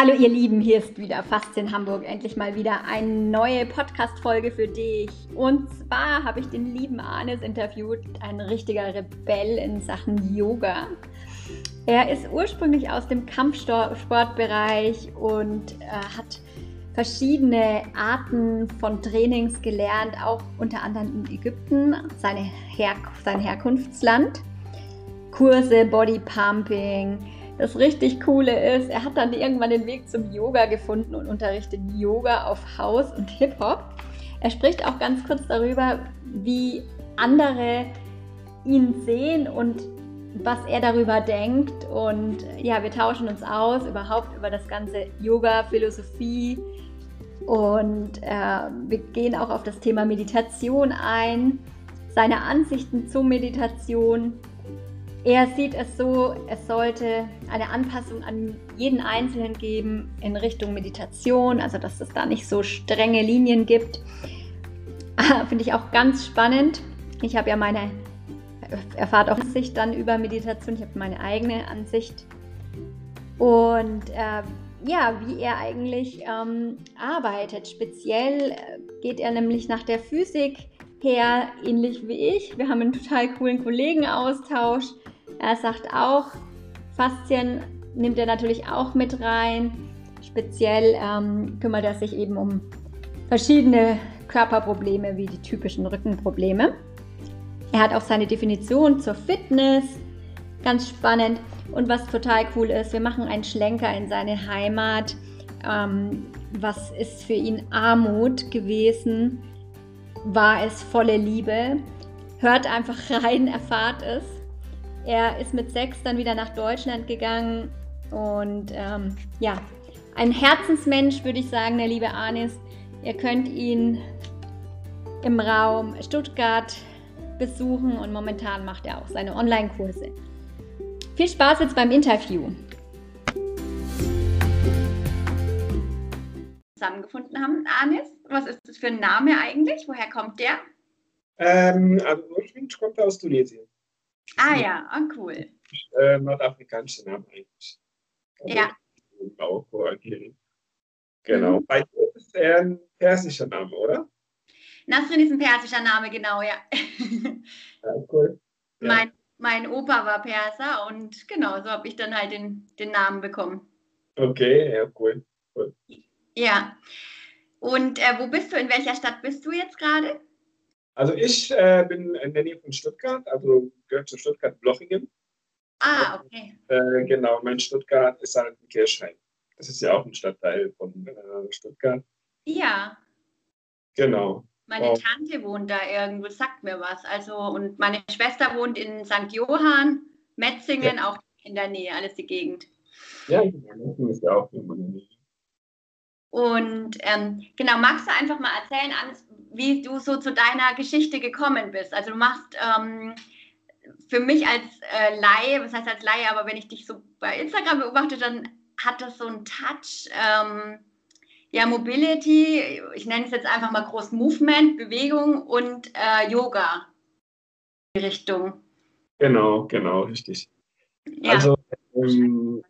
Hallo ihr Lieben, hier ist wieder Faszien Hamburg. Endlich mal wieder eine neue Podcast-Folge für dich. Und zwar habe ich den lieben Arnes interviewt, ein richtiger Rebell in Sachen Yoga. Er ist ursprünglich aus dem Kampfsportbereich und äh, hat verschiedene Arten von Trainings gelernt, auch unter anderem in Ägypten, seine Her sein Herkunftsland. Kurse, Bodypumping, das richtig Coole ist, er hat dann irgendwann den Weg zum Yoga gefunden und unterrichtet Yoga auf House und Hip-Hop. Er spricht auch ganz kurz darüber, wie andere ihn sehen und was er darüber denkt. Und ja, wir tauschen uns aus überhaupt über das ganze Yoga, Philosophie. Und äh, wir gehen auch auf das Thema Meditation ein, seine Ansichten zur Meditation er sieht es so, es sollte eine Anpassung an jeden Einzelnen geben in Richtung Meditation, also dass es da nicht so strenge Linien gibt. Finde ich auch ganz spannend. Ich habe ja meine, erfahrt auch Ansicht dann über Meditation, ich habe meine eigene Ansicht. Und äh, ja, wie er eigentlich ähm, arbeitet. Speziell äh, geht er nämlich nach der Physik her, ähnlich wie ich. Wir haben einen total coolen Kollegenaustausch. Er sagt auch, Faszien nimmt er natürlich auch mit rein. Speziell ähm, kümmert er sich eben um verschiedene Körperprobleme wie die typischen Rückenprobleme. Er hat auch seine Definition zur Fitness, ganz spannend. Und was total cool ist, wir machen einen Schlenker in seine Heimat. Ähm, was ist für ihn Armut gewesen? War es volle Liebe? Hört einfach rein, erfahrt es. Er ist mit sechs dann wieder nach Deutschland gegangen und ähm, ja, ein Herzensmensch, würde ich sagen, der liebe Arnis. Ihr könnt ihn im Raum Stuttgart besuchen und momentan macht er auch seine Online-Kurse. Viel Spaß jetzt beim Interview. Zusammengefunden haben, Arnis. Was ist das für ein Name eigentlich? Woher kommt der? Ähm, also ursprünglich kommt er aus Tunesien. Ah ja, ah, cool. Äh, nordafrikanischer Name eigentlich. Also ja. Marokko, Algerien. Genau. Mhm. Bei dir ist er ein persischer Name, oder? Nasrin ist ein persischer Name, genau, ja. ja cool. Ja. Mein, mein Opa war Perser und genau, so habe ich dann halt den, den Namen bekommen. Okay, ja, cool. cool. Ja. Und äh, wo bist du? In welcher Stadt bist du jetzt gerade? Also ich äh, bin in der Nähe von Stuttgart, also gehört zu Stuttgart-Blochingen. Ah, okay. Äh, genau, mein Stuttgart ist halt ein Kirchheim. Das ist ja auch ein Stadtteil von äh, Stuttgart. Ja. Genau. Meine oh. Tante wohnt da irgendwo, sagt mir was. Also, und meine Schwester wohnt in St. Johann, Metzingen, ja. auch in der Nähe, alles die Gegend. Ja, Metzingen ist ja auch in der Nähe. Und ähm, genau, magst du einfach mal erzählen, wie du so zu deiner Geschichte gekommen bist? Also du machst ähm, für mich als äh, Laie, was heißt als Laie, aber wenn ich dich so bei Instagram beobachte, dann hat das so einen Touch, ähm, ja, Mobility, ich nenne es jetzt einfach mal groß Movement, Bewegung und äh, Yoga Richtung. Genau, genau, richtig. Ja. Also ähm,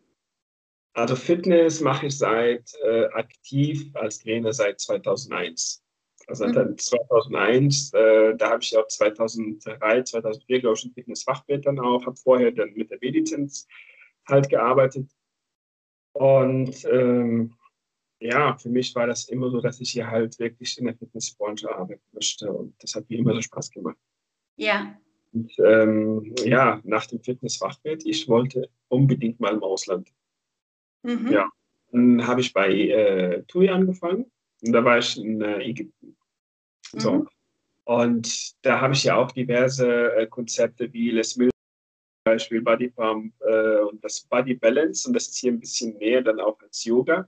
also Fitness mache ich seit äh, aktiv als Trainer seit 2001. Also mhm. 2001, äh, da habe ich auch 2003, 2004, glaube ich, ein Fitnessfachwirt dann auch, habe vorher dann mit der B-Lizenz halt gearbeitet. Und ähm, ja, für mich war das immer so, dass ich hier halt wirklich in der Fitnessbranche arbeiten möchte und das hat mir immer so Spaß gemacht. Ja. Und ähm, ja, nach dem Fitnessfachwirt, ich wollte unbedingt mal im Ausland. Mhm. Ja, dann habe ich bei äh, TUI angefangen und da war ich in äh, Ägypten. So. Mhm. Und da habe ich ja auch diverse äh, Konzepte wie Les Mills, zum Beispiel Body Pump äh, und das Body Balance und das ist hier ein bisschen mehr dann auch als Yoga.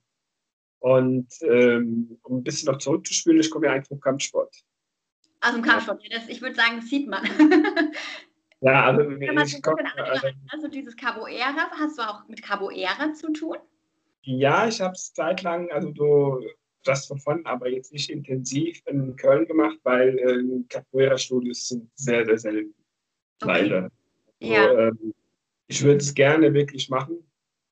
Und ähm, um ein bisschen noch zurückzuspielen, ich komme ja eigentlich vom Kampfsport. Also im Kampfsport, ja. das, ich würde sagen, das sieht man. Ja, also, ich komm, also, also dieses Caboera, hast du auch mit Caboera zu tun? Ja, ich habe es zeitlang, also du das davon, aber jetzt nicht intensiv in Köln gemacht, weil äh, Capoeira-Studios sind sehr, sehr selten. Okay. Leider. Ja. ähm, ich würde es gerne wirklich machen,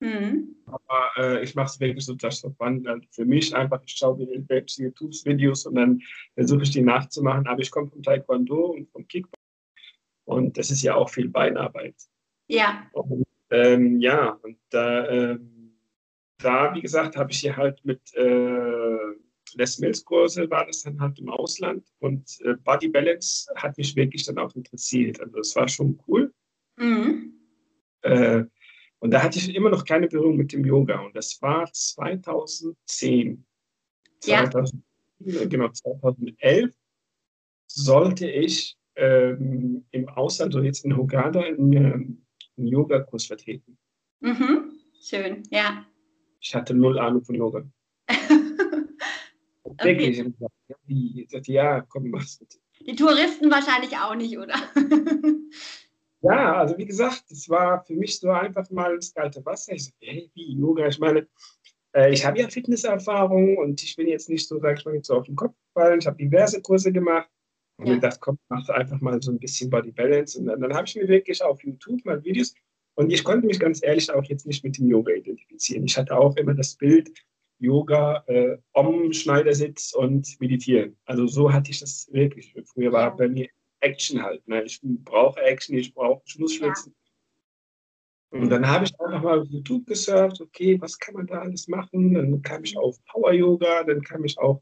Mhm. Aber äh, ich mache es wirklich so for fun. Also für mich einfach, ich schaue mir irgendwelche YouTube-Videos und dann versuche ich die nachzumachen. Aber ich komme vom Taekwondo und vom Kickboxen. Und das ist ja auch viel Beinarbeit. Ja. Und, ähm, ja, und da, ähm, da, wie gesagt, habe ich hier halt mit äh, Les Mills Kurse war das dann halt im Ausland und äh, Body Balance hat mich wirklich dann auch interessiert. Also das war schon cool. Mhm. Äh, und da hatte ich immer noch keine Berührung mit dem Yoga. Und das war 2010. Ja. 2000, genau, 2011 sollte ich ähm, im Ausland, so jetzt in Hogada, einen, ähm, einen Yoga-Kurs vertreten. Mhm. Schön, ja. Ich hatte null Ahnung von Yoga. Wirklich. Okay. Ja, komm, mach's bitte. Die Touristen wahrscheinlich auch nicht, oder? Ja, also wie gesagt, es war für mich so einfach mal das kalte Wasser. Ich so, hey, wie Yoga? Ich meine, äh, ich habe ja Fitnesserfahrung und ich bin jetzt nicht so, sag ich mal, jetzt so auf den Kopf gefallen. Ich habe diverse Kurse gemacht und ja. mir gedacht, komm, mach einfach mal so ein bisschen Body Balance. Und dann, dann habe ich mir wirklich auf YouTube mal Videos und ich konnte mich ganz ehrlich auch jetzt nicht mit dem Yoga identifizieren. Ich hatte auch immer das Bild, Yoga, äh, Om, Schneidersitz und Meditieren. Also so hatte ich das wirklich. Früher war bei mir Action halt. Ne? Ich brauche Action, ich brauche, ich muss schwitzen. Ja. Und dann habe ich einfach mal auf YouTube gesurft, okay, was kann man da alles machen? Dann kam ich auf Power Yoga, dann kam ich auf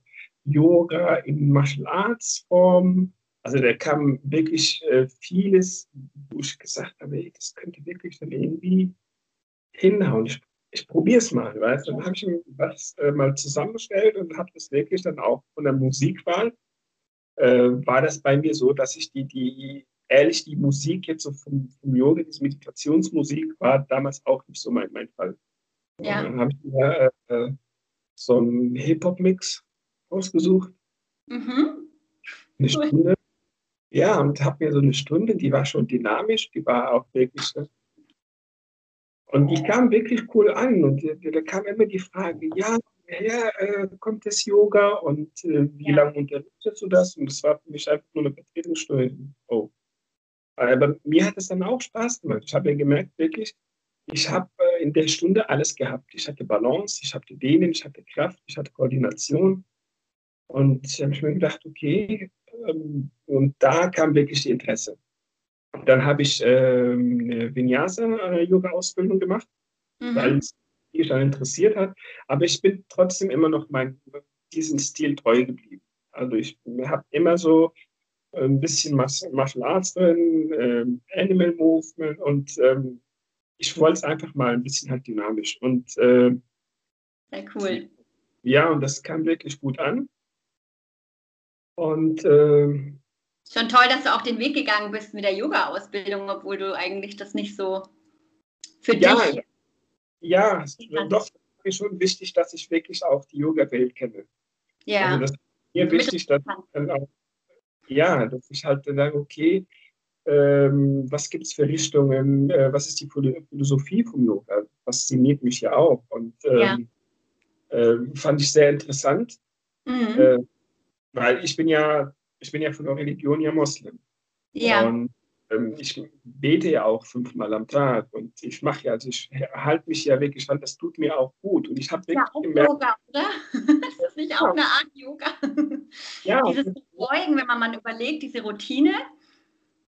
Yoga in Martial Arts Form. Also da kam wirklich äh, vieles, wo ich gesagt habe, ey, das könnte wirklich dann irgendwie hinhauen. Ich, ich probiere es mal, weißt Dann habe ich mir was äh, mal zusammengestellt und habe das wirklich dann auch von der Musikwahl äh, war das bei mir so, dass ich die, die ehrlich, die Musik jetzt so vom, vom Yoga, diese Meditationsmusik, war damals auch nicht so mein, mein Fall. Ja. Dann habe ich mir äh, äh, so einen Hip-Hop-Mix ausgesucht. Mhm. Eine Stunde. Ja, und habe mir so eine Stunde, die war schon dynamisch, die war auch wirklich. Und die kam wirklich cool an. Und da kam immer die Frage: Ja, woher äh, kommt das Yoga und äh, wie ja. lange unterrichtest du das? Und das war für mich einfach nur eine Vertretungsstunde. Oh. Aber mir hat es dann auch Spaß gemacht. Ich habe ja gemerkt, wirklich, ich habe äh, in der Stunde alles gehabt. Ich hatte Balance, ich hatte Dehnen, ich hatte Kraft, ich hatte Koordination. Und ich habe mir gedacht, okay, ähm, und da kam wirklich die Interesse. Dann habe ich ähm, eine Vinyasa-Yoga-Ausbildung gemacht, mhm. weil es mich dann interessiert hat. Aber ich bin trotzdem immer noch mein, diesem Stil treu geblieben. Also ich habe immer so ein bisschen Martial Arts drin, ähm, Animal Movement und ich wollte es einfach mal ein bisschen halt dynamisch. Und äh, sehr cool. Ja, und das kam wirklich gut an. Und äh, schon toll, dass du auch den Weg gegangen bist mit der Yoga-Ausbildung, obwohl du eigentlich das nicht so für ja, dich ja, doch ist schon wichtig, dass ich wirklich auch die Yoga-Welt kenne. Ja. Also das ist mir wichtig, dass ich dann auch, ja, dass ich halt dann sage, okay, ähm, was gibt es für Richtungen, äh, was ist die Philosophie vom Yoga? Fasziniert mich ja auch und ähm, ja. äh, fand ich sehr interessant, mhm. äh, weil ich bin ja, ich bin ja von der Religion ja Moslem. Ja. Und ähm, ich bete ja auch fünfmal am Tag und ich mache ja, also ich halte mich ja wirklich an, das tut mir auch gut. Und ich habe wirklich ja, auch gemerkt, Yoga, oder? das ist nicht auch ja. eine Art Yoga. Ja. Dieses Beugen, wenn man mal überlegt, diese Routine.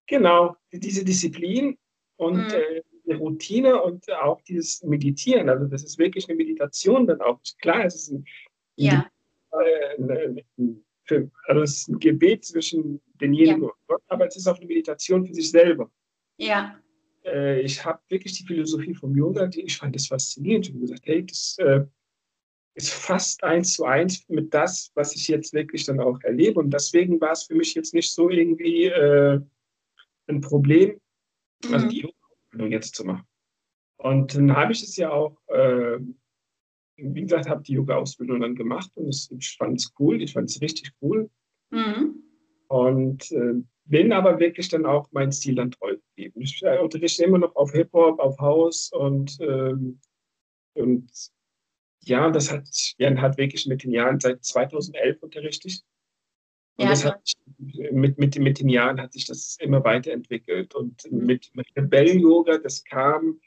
Genau, diese Disziplin und mhm. äh, die Routine und auch dieses Meditieren. Also das ist wirklich eine Meditation dann auch. Klar, es ist ein, ja. ein, ein, ein für, also es ist ein Gebet zwischen denjenigen ja. und Gott, aber es ist auch eine Meditation für sich selber. Ja. Äh, ich habe wirklich die Philosophie vom Yoga, die ich fand das faszinierend. Ich habe gesagt, hey, das äh, ist fast eins zu eins mit das, was ich jetzt wirklich dann auch erlebe. Und deswegen war es für mich jetzt nicht so irgendwie äh, ein Problem, also mhm. also die Yoga jetzt zu machen. Und dann habe ich es ja auch äh, wie gesagt, habe die Yoga-Ausbildung dann gemacht und es, ich fand es cool, ich fand es richtig cool. Mhm. Und äh, bin aber wirklich dann auch mein Stil dann treu geblieben. Ich äh, unterrichte immer noch auf Hip-Hop, auf House und, ähm, und ja, das hat Jan hat wirklich mit den Jahren seit 2011 unterrichtet. Und ja, das hat, mit, mit, mit den Jahren hat sich das immer weiterentwickelt. Und mhm. mit, mit Rebellen-Yoga, das kam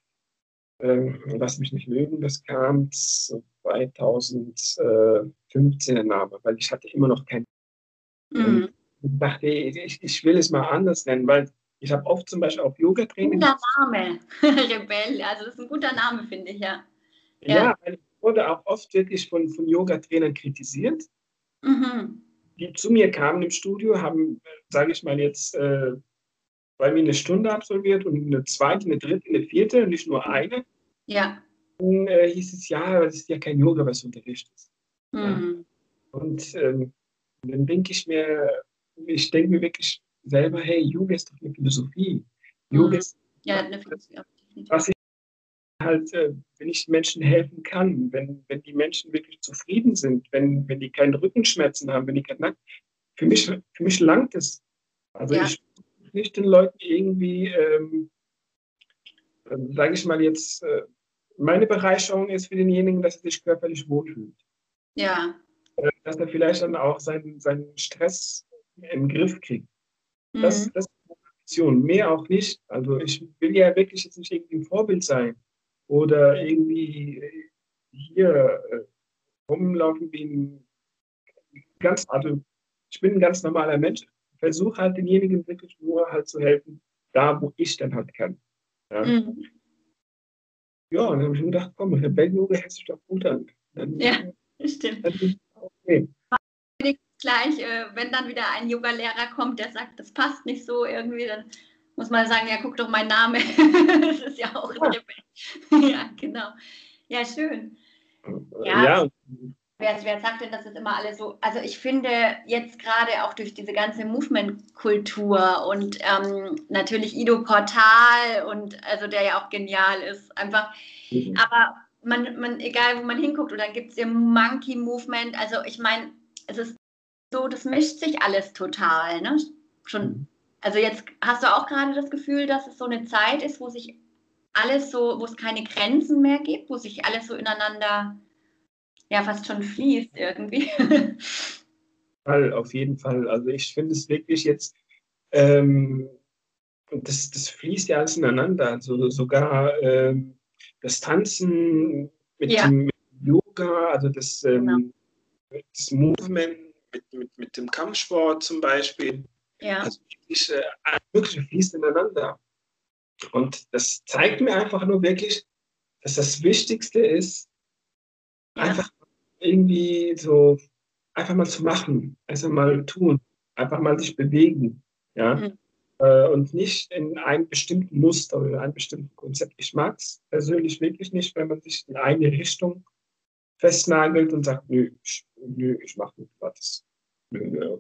ähm, lass mich nicht lügen, das kam 2015 der Name, weil ich hatte immer noch keinen. Mhm. Ich dachte, ich, ich will es mal anders nennen, weil ich habe oft zum Beispiel auf Yoga-Training. Guter Name, Rebell. Also das ist ein guter Name, finde ich, ja. Ja, ja ich wurde auch oft wirklich von, von Yoga-Trainern kritisiert, mhm. die zu mir kamen im Studio, haben, sage ich mal jetzt, äh, bei mir eine Stunde absolviert und eine zweite, eine dritte, eine vierte, nicht nur eine. Ja. Dann äh, hieß es, ja, das ist ja kein Yoga, was du unterrichtest. Mhm. Ja. Und ähm, dann denke ich mir, ich denke mir wirklich selber, hey, Yoga ist doch eine Philosophie. Yoga mhm. ist ja, eine Philosophie. Was ich halt, äh, wenn ich Menschen helfen kann, wenn, wenn die Menschen wirklich zufrieden sind, wenn, wenn die keine Rückenschmerzen haben, wenn die keinen Nacken, für mich, für mich langt es. Also ja. ich nicht den Leuten irgendwie, ähm, äh, sage ich mal jetzt, äh, meine Bereicherung ist für denjenigen, dass er sich körperlich wohlfühlt. Ja. Äh, dass er vielleicht dann auch seinen, seinen Stress im Griff kriegt. Mhm. Das, das ist eine Option. Mehr auch nicht. Also ich will ja wirklich jetzt nicht irgendwie ein Vorbild sein oder irgendwie hier äh, rumlaufen wie ein ganz, also ich bin ein ganz normaler Mensch versuche halt denjenigen wirklich nur halt zu helfen, da wo ich dann halt kann. Ja, mhm. ja und dann habe ich mir gedacht, komm, Rebellenyoga hört sich doch gut an. Dann, ja, stimmt. Dann okay. Gleich, äh, wenn dann wieder ein Yoga-Lehrer kommt, der sagt, das passt nicht so irgendwie, dann muss man sagen, ja, guck doch mein Name. das ist ja auch Rebell. ja, genau. Ja, schön. Ja, ja Wer, wer sagt denn, dass es immer alles so, also ich finde jetzt gerade auch durch diese ganze Movement-Kultur und ähm, natürlich Ido Portal und also der ja auch genial ist, einfach, mhm. aber man, man, egal wo man hinguckt, und dann gibt es im Monkey Movement, also ich meine, es ist so, das mischt sich alles total, ne? Schon, mhm. also jetzt hast du auch gerade das Gefühl, dass es so eine Zeit ist, wo sich alles so, wo es keine Grenzen mehr gibt, wo sich alles so ineinander ja fast schon fließt irgendwie. Fall, auf jeden Fall. Also ich finde es wirklich jetzt, ähm, das, das fließt ja alles ineinander. Also sogar ähm, das Tanzen mit ja. dem Yoga, also das, ähm, genau. das Movement mit, mit, mit dem Kampfsport zum Beispiel. Ja. Also wirklich, äh, alles fließt ineinander. Und das zeigt mir einfach nur wirklich, dass das Wichtigste ist, ja. einfach irgendwie so einfach mal zu machen, einfach mal tun, einfach mal sich bewegen, ja. Mhm. Äh, und nicht in einem bestimmten Muster oder in einem bestimmten Konzept. Ich mag es persönlich wirklich nicht, wenn man sich in eine Richtung festnagelt und sagt, nö, ich, nö, ich mache nur was. Nö,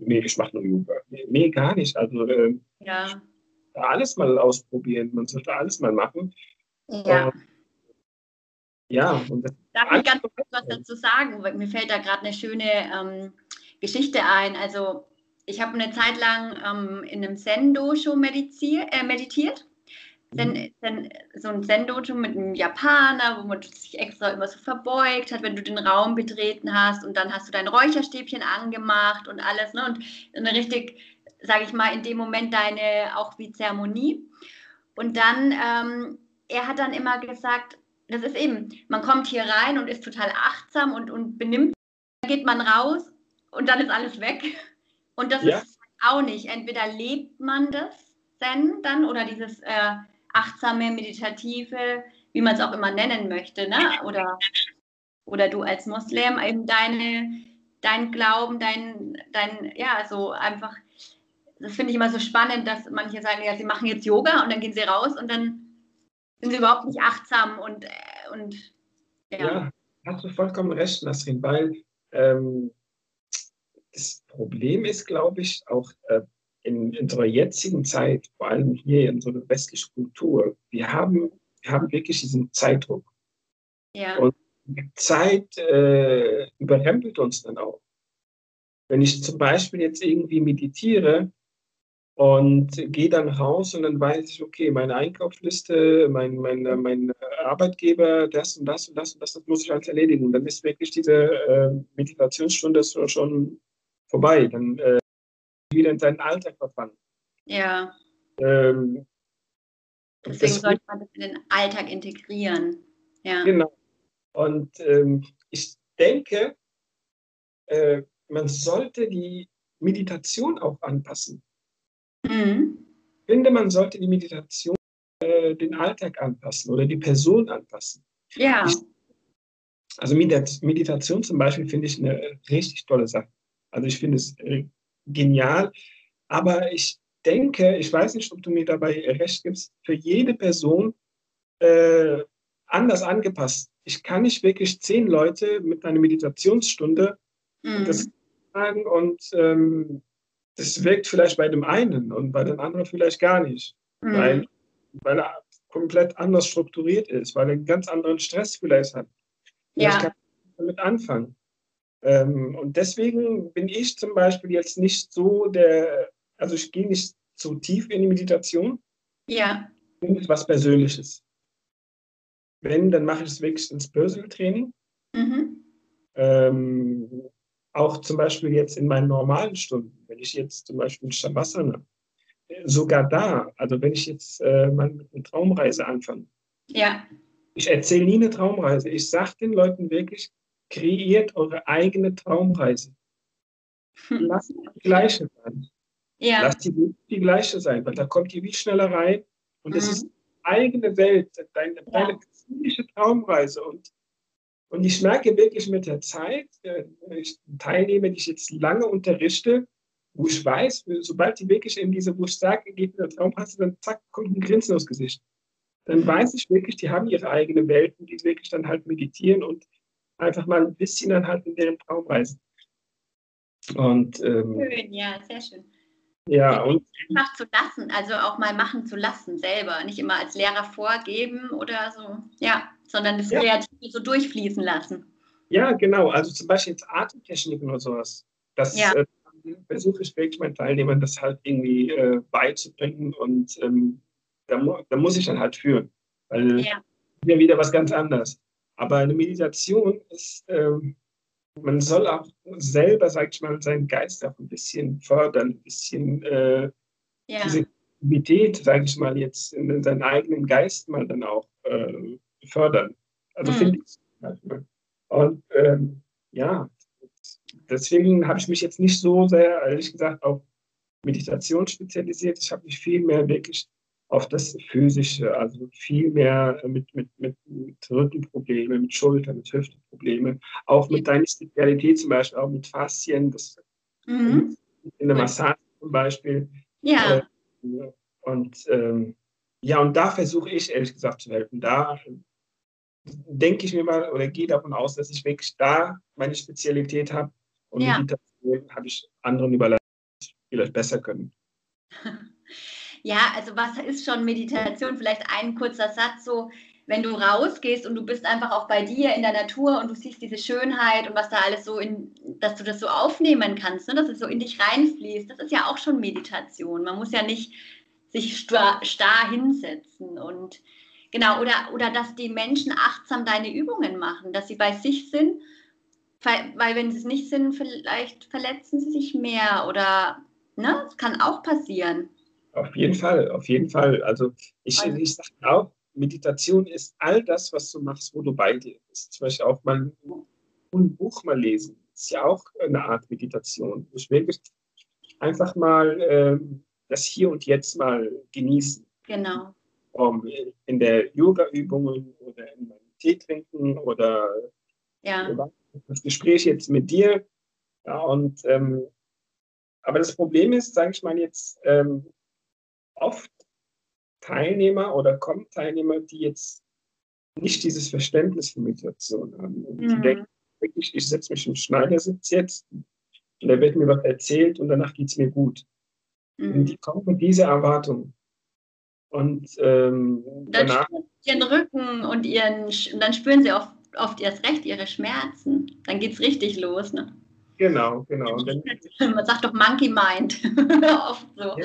nee, ich mache nur Yoga. Nee, gar nicht. Also äh, ja. alles mal ausprobieren. Man sollte alles mal machen. Ja. Äh, ja, und das Darf ich ganz kurz was dazu sagen? Mir fällt da gerade eine schöne ähm, Geschichte ein. Also ich habe eine Zeit lang ähm, in einem Zen-Dojo äh, meditiert. Zen, mhm. Zen, so ein Zen-Dojo mit einem Japaner, wo man sich extra immer so verbeugt hat, wenn du den Raum betreten hast und dann hast du dein Räucherstäbchen angemacht und alles. Ne? Und eine richtig, sage ich mal, in dem Moment deine auch wie Zeremonie. Und dann, ähm, er hat dann immer gesagt, das ist eben, man kommt hier rein und ist total achtsam und, und benimmt, dann geht man raus und dann ist alles weg. Und das ja. ist auch nicht. Entweder lebt man das Zen dann oder dieses äh, achtsame, meditative, wie man es auch immer nennen möchte, ne? oder, oder du als Muslim eben deine, dein Glauben, dein, dein, ja, so einfach, das finde ich immer so spannend, dass manche sagen, ja, sie machen jetzt Yoga und dann gehen sie raus und dann sind sie überhaupt nicht achtsam und, äh, und ja. ja. hast du vollkommen recht, Nasrin, weil ähm, das Problem ist, glaube ich, auch äh, in, in unserer jetzigen Zeit, vor allem hier in so einer westlichen Kultur, wir haben, wir haben wirklich diesen Zeitdruck. Ja. Und die Zeit äh, überrempelt uns dann auch. Wenn ich zum Beispiel jetzt irgendwie meditiere, und gehe dann raus und dann weiß ich, okay, meine Einkaufsliste, mein, mein, mein Arbeitgeber, das und das und das und das, das muss ich alles erledigen. Und dann ist wirklich diese äh, Meditationsstunde schon vorbei. Dann äh, wieder in seinen Alltag verfangen. Ja. Ähm, Deswegen sollte man das in den Alltag integrieren. Ja. Genau. Und ähm, ich denke, äh, man sollte die Meditation auch anpassen. Mhm. Ich finde, man sollte die Meditation äh, den Alltag anpassen oder die Person anpassen. Ja. Ich, also Meditation zum Beispiel finde ich eine richtig tolle Sache. Also ich finde es äh, genial. Aber ich denke, ich weiß nicht, ob du mir dabei recht gibst, für jede Person äh, anders angepasst. Ich kann nicht wirklich zehn Leute mit einer Meditationsstunde mhm. das sagen und ähm, das wirkt vielleicht bei dem einen und bei den anderen vielleicht gar nicht, mhm. weil, weil er komplett anders strukturiert ist, weil er einen ganz anderen Stress vielleicht hat. Ja. Ich kann damit anfangen. Ähm, und deswegen bin ich zum Beispiel jetzt nicht so der, also ich gehe nicht zu tief in die Meditation. Ja. Und was Persönliches. Wenn, dann mache ich es wirklich ins Personal Training. Mhm. Ähm, auch zum Beispiel jetzt in meinen normalen Stunden, wenn ich jetzt zum Beispiel Shavasana, sogar da, also wenn ich jetzt äh, mal mit einer Traumreise anfange, ja. ich erzähle nie eine Traumreise. Ich sage den Leuten wirklich, kreiert eure eigene Traumreise. Hm. Lasst die gleiche sein. Ja. Lasst die die gleiche sein, weil da kommt ihr wie schneller rein und es mhm. ist eigene Welt, deine, ja. deine Traumreise und und ich merke wirklich mit der Zeit, äh, ich, Teilnehmer, die ich jetzt lange unterrichte, wo ich weiß, sobald die wirklich in diese, wo ich sage, geht in der Traumreise, dann zack, kommt ein Grinsen aufs Gesicht. Dann weiß ich wirklich, die haben ihre eigene Welten, die wirklich dann halt meditieren und einfach mal ein bisschen dann halt in deren Traum reisen. Und, ähm, schön, ja, sehr schön. Ja, und einfach zu lassen, also auch mal machen zu lassen selber, nicht immer als Lehrer vorgeben oder so, ja, sondern das ja. Kreative so durchfließen lassen. Ja, genau, also zum Beispiel jetzt Atemtechniken oder sowas. Das ja. äh, versuche ich wirklich meinen Teilnehmern, das halt irgendwie äh, beizubringen und ähm, da, mu da, muss ich dann halt führen, weil ja. ja wieder was ganz anderes. Aber eine Meditation ist, ähm, man soll auch selber, sag ich mal, seinen Geist auch ein bisschen fördern, ein bisschen äh, ja. diese Aktivität, sage ich mal, jetzt in seinen eigenen Geist mal dann auch äh, fördern. Also mhm. finde ich. Und ähm, ja, deswegen habe ich mich jetzt nicht so sehr, ehrlich gesagt, auf Meditation spezialisiert. Ich habe mich viel mehr wirklich auf das Physische, also viel mehr mit, mit, mit, mit Rückenproblemen, mit Schulter, mit Hüfteproblemen, auch mit deiner Spezialität zum Beispiel, auch mit Faszien, das, mhm. in der Massage zum Beispiel. Ja. Äh, und ähm, ja, und da versuche ich ehrlich gesagt zu helfen. Da denke ich mir mal oder gehe davon aus, dass ich wirklich da meine Spezialität habe und ja. habe ich anderen überlassen, die vielleicht besser können. Ja, also was ist schon Meditation? Vielleicht ein kurzer Satz so, wenn du rausgehst und du bist einfach auch bei dir in der Natur und du siehst diese Schönheit und was da alles so in, dass du das so aufnehmen kannst, ne? dass es so in dich reinfließt, das ist ja auch schon Meditation. Man muss ja nicht sich starr, starr hinsetzen und genau, oder, oder dass die Menschen achtsam deine Übungen machen, dass sie bei sich sind, weil wenn sie es nicht sind, vielleicht verletzen sie sich mehr oder ne, das kann auch passieren. Auf jeden Fall, auf jeden Fall. Also ich, also, ich sage auch, Meditation ist all das, was du machst, wo du bei dir bist. Zum Beispiel auch mal ein Buch mal lesen, ist ja auch eine Art Meditation. Ich will einfach mal äh, das Hier und Jetzt mal genießen. Genau. Um, in der Yoga-Übungen oder in meinem Tee trinken oder ja. das Gespräch jetzt mit dir. Ja, und ähm, aber das Problem ist, sage ich mal jetzt, ähm, oft Teilnehmer oder kommen Teilnehmer, die jetzt nicht dieses Verständnis für Meditation haben. Und mhm. die denken wirklich, ich setze mich im Schneidersitz jetzt und da wird mir was erzählt und danach geht es mir gut. Mhm. Und die kommen mit dieser Erwartung. Und ähm, dann danach. Ihren Rücken und ihren, und dann spüren sie oft, oft erst recht ihre Schmerzen. Dann geht es richtig los. Ne? Genau, genau. Man sagt doch Monkey Mind. oft so. Ja.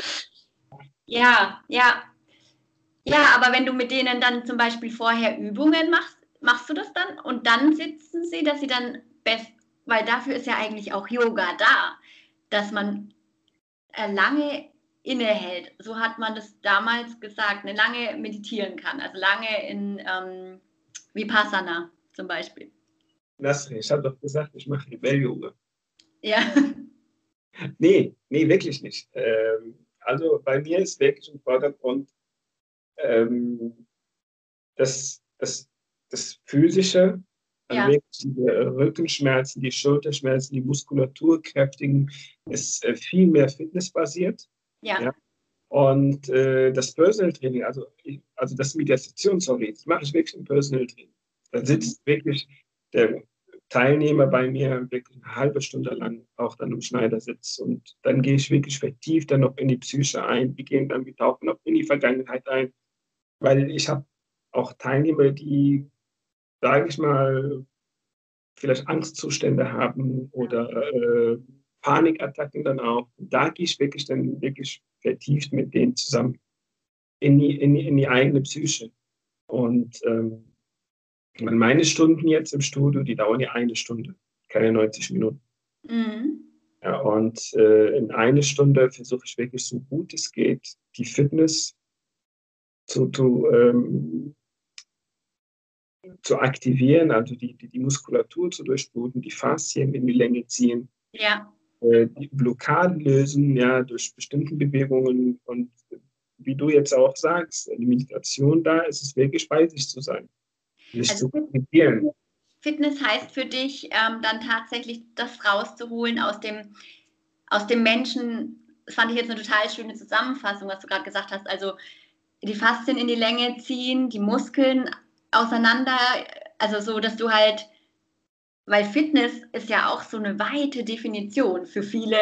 Ja, ja. Ja, aber wenn du mit denen dann zum Beispiel vorher Übungen machst, machst du das dann und dann sitzen sie, dass sie dann best, weil dafür ist ja eigentlich auch Yoga da, dass man lange innehält. So hat man das damals gesagt, ne, lange meditieren kann, also lange in ähm, Vipassana zum Beispiel. Nasri, ich habe doch gesagt, ich mache Rebell-Yoga. Ja. Nee, nee, wirklich nicht. Ähm, also bei mir ist wirklich im Vordergrund ähm, das, das, das Physische, also ja. wirklich die Rückenschmerzen, die Schulterschmerzen, die Muskulaturkräftigen, ist äh, viel mehr fitnessbasiert. Ja. ja. Und äh, das Personal Training, also, also das Meditation, sorry, das mache ich wirklich im Personal Training. Da sitzt mhm. wirklich der Teilnehmer bei mir wirklich eine halbe Stunde lang auch dann im Schneidersitz. Und dann gehe ich wirklich vertieft dann noch in die Psyche ein. Wir gehen dann, wir tauchen noch in die Vergangenheit ein. Weil ich habe auch Teilnehmer, die, sage ich mal, vielleicht Angstzustände haben oder äh, Panikattacken dann auch. Da gehe ich wirklich dann wirklich vertieft mit denen zusammen in die, in die, in die eigene Psyche. Und ähm, meine Stunden jetzt im Studio, die dauern ja eine Stunde, keine 90 Minuten. Mhm. Ja, und äh, in eine Stunde versuche ich wirklich so gut es geht, die Fitness zu, zu, ähm, zu aktivieren, also die, die, die, Muskulatur zu durchbluten, die Faszien in die Länge ziehen, ja. Äh, die Blockaden lösen, ja, durch bestimmte Bewegungen und wie du jetzt auch sagst, die Meditation da ist es wirklich bei sich zu sein. Nicht also, zu Fitness heißt für dich ähm, dann tatsächlich das rauszuholen aus dem, aus dem Menschen. Das fand ich jetzt eine total schöne Zusammenfassung, was du gerade gesagt hast. Also die Faszien in die Länge ziehen, die Muskeln auseinander, also so, dass du halt, weil Fitness ist ja auch so eine weite Definition für viele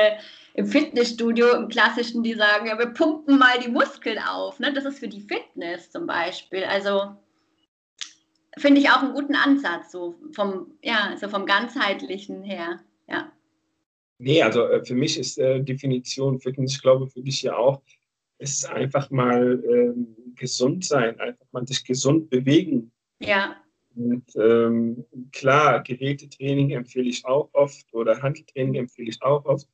im Fitnessstudio, im klassischen, die sagen, ja, wir pumpen mal die Muskeln auf. Ne? Das ist für die Fitness zum Beispiel. Also finde ich auch einen guten Ansatz, so vom, ja, so vom ganzheitlichen her. Ja. Nee, also äh, für mich ist äh, Definition Fitness, ich glaube für dich ja auch, ist einfach mal ähm, gesund sein, einfach mal sich gesund bewegen. Ja. Und ähm, klar, Gerätetraining empfehle ich auch oft oder Handeltraining empfehle ich auch oft,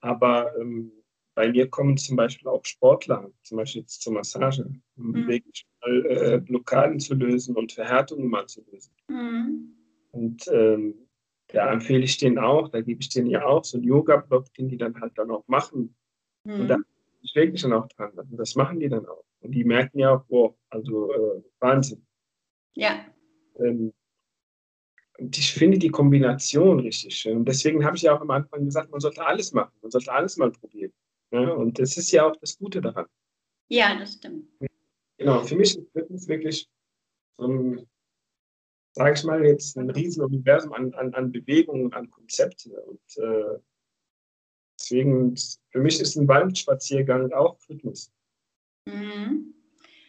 aber ähm, bei mir kommen zum Beispiel auch Sportler, zum Beispiel jetzt zur Massage, um mhm. wirklich mal äh, Blockaden zu lösen und Verhärtungen mal zu lösen. Mhm. Und ähm, da empfehle ich denen auch, da gebe ich denen ja auch so einen Yoga-Block, den die dann halt dann auch machen. Mhm. Und da bin ich wirklich dann auch dran. Also das machen die dann auch. Und die merken ja auch, wow, also äh, Wahnsinn. Ja. Ähm, und ich finde die Kombination richtig schön. Und deswegen habe ich ja auch am Anfang gesagt, man sollte alles machen. Man sollte alles mal probieren. Ja, und das ist ja auch das Gute daran. Ja, das stimmt. Genau, für mich ist Fitness wirklich so ein, sage ich mal, jetzt ein Riesenuniversum an, an, an Bewegungen, an Konzepten. Und äh, deswegen, für mich ist ein Waldspaziergang auch Fitness. Mhm.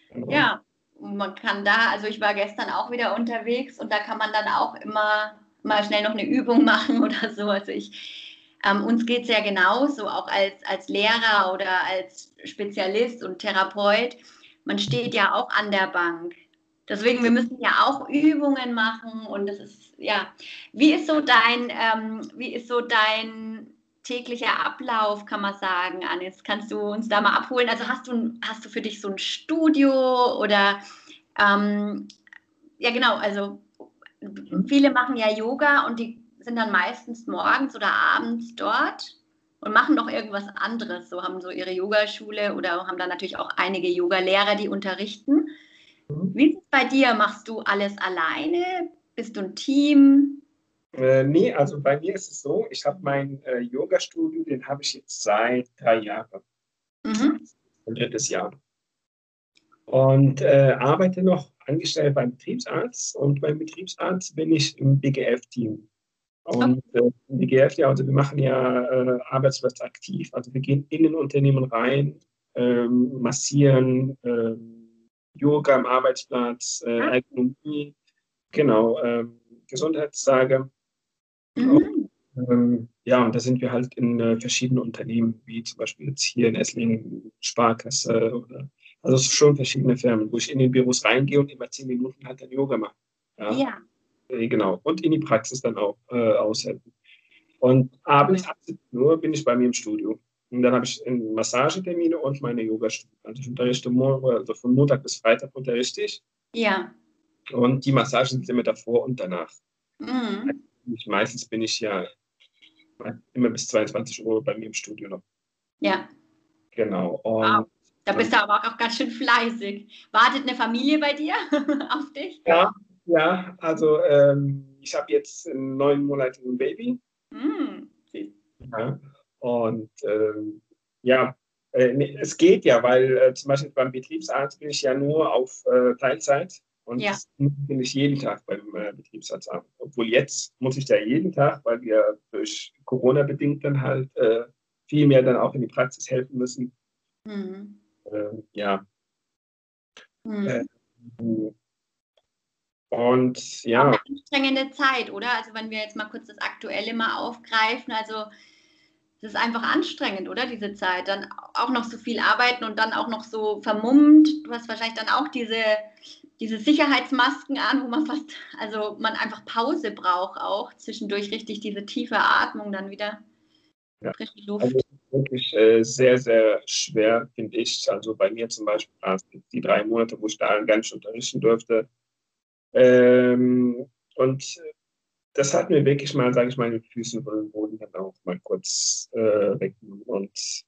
Genau. Ja, man kann da, also ich war gestern auch wieder unterwegs und da kann man dann auch immer mal schnell noch eine Übung machen oder so. Also ich ähm, uns geht es ja genauso, auch als, als Lehrer oder als Spezialist und Therapeut. Man steht ja auch an der Bank. Deswegen, wir müssen ja auch Übungen machen und das ist, ja. Wie ist so dein, ähm, wie ist so dein täglicher Ablauf, kann man sagen, Anis? Kannst du uns da mal abholen? Also hast du, hast du für dich so ein Studio oder, ähm, ja genau, also viele machen ja Yoga und die sind dann meistens morgens oder abends dort und machen noch irgendwas anderes. So haben so ihre Yogaschule oder haben dann natürlich auch einige Yogalehrer, die unterrichten. Mhm. Wie ist es bei dir? Machst du alles alleine? Bist du ein Team? Äh, nee, also bei mir ist es so, ich habe mein äh, Yoga-Studio, den habe ich jetzt seit drei Jahren. Mhm. Ein drittes Jahr. Und äh, arbeite noch angestellt beim Betriebsarzt und beim Betriebsarzt bin ich im BGF-Team. Und äh, BGF, ja, also wir machen ja äh, Arbeitsplatz aktiv. Also wir gehen in den Unternehmen rein, ähm, massieren, ähm, Yoga am Arbeitsplatz, äh, ah. Ergonomie, genau, ähm, Gesundheitssage. Mhm. Ähm, ja, und da sind wir halt in äh, verschiedenen Unternehmen, wie zum Beispiel jetzt hier in Esslingen, Sparkasse oder also schon verschiedene Firmen, wo ich in den Büros reingehe und immer zehn Minuten halt dann Yoga mache. Ja. ja. Äh, genau. Und in die Praxis dann auch äh, aushelfen. Und abends ab 17 Uhr bin ich bei mir im Studio. Und dann habe ich Massagetermine und meine Yoga-Stunden. Also ich unterrichte also von Montag bis Freitag unterrichte ich. Ja. Und die Massagen sind immer davor und danach. Mhm. Meistens bin ich ja immer bis 22 Uhr bei mir im Studio noch. Ja. Genau. Und wow. Da bist du aber auch ganz schön fleißig. Wartet eine Familie bei dir auf dich? Ja, ja. Also ähm, ich habe jetzt einen neunmonatigen Baby. Mm. Ja. Und ähm, ja, äh, es geht ja, weil äh, zum Beispiel beim Betriebsarzt bin ich ja nur auf äh, Teilzeit und ja. bin ich jeden Tag beim äh, Betriebsarzt an. Obwohl jetzt muss ich da jeden Tag, weil wir durch Corona bedingt dann halt äh, viel mehr dann auch in die Praxis helfen müssen. Mhm. Ähm, ja. Mhm. Äh, und ja. Eine anstrengende Zeit, oder? Also wenn wir jetzt mal kurz das Aktuelle mal aufgreifen, also es ist einfach anstrengend, oder? Diese Zeit. Dann auch noch so viel arbeiten und dann auch noch so vermummt. Du hast wahrscheinlich dann auch diese, diese Sicherheitsmasken an, wo man fast, also man einfach Pause braucht auch. Zwischendurch richtig diese tiefe Atmung dann wieder. Ja. Frische Luft. Also wirklich äh, sehr, sehr schwer, finde ich. Also bei mir zum Beispiel die drei Monate, wo ich da nicht unterrichten durfte. Ähm, und das hat mir wirklich mal, sage ich mal, mit Füßen über den Boden dann auch mal kurz äh, weggenommen. Und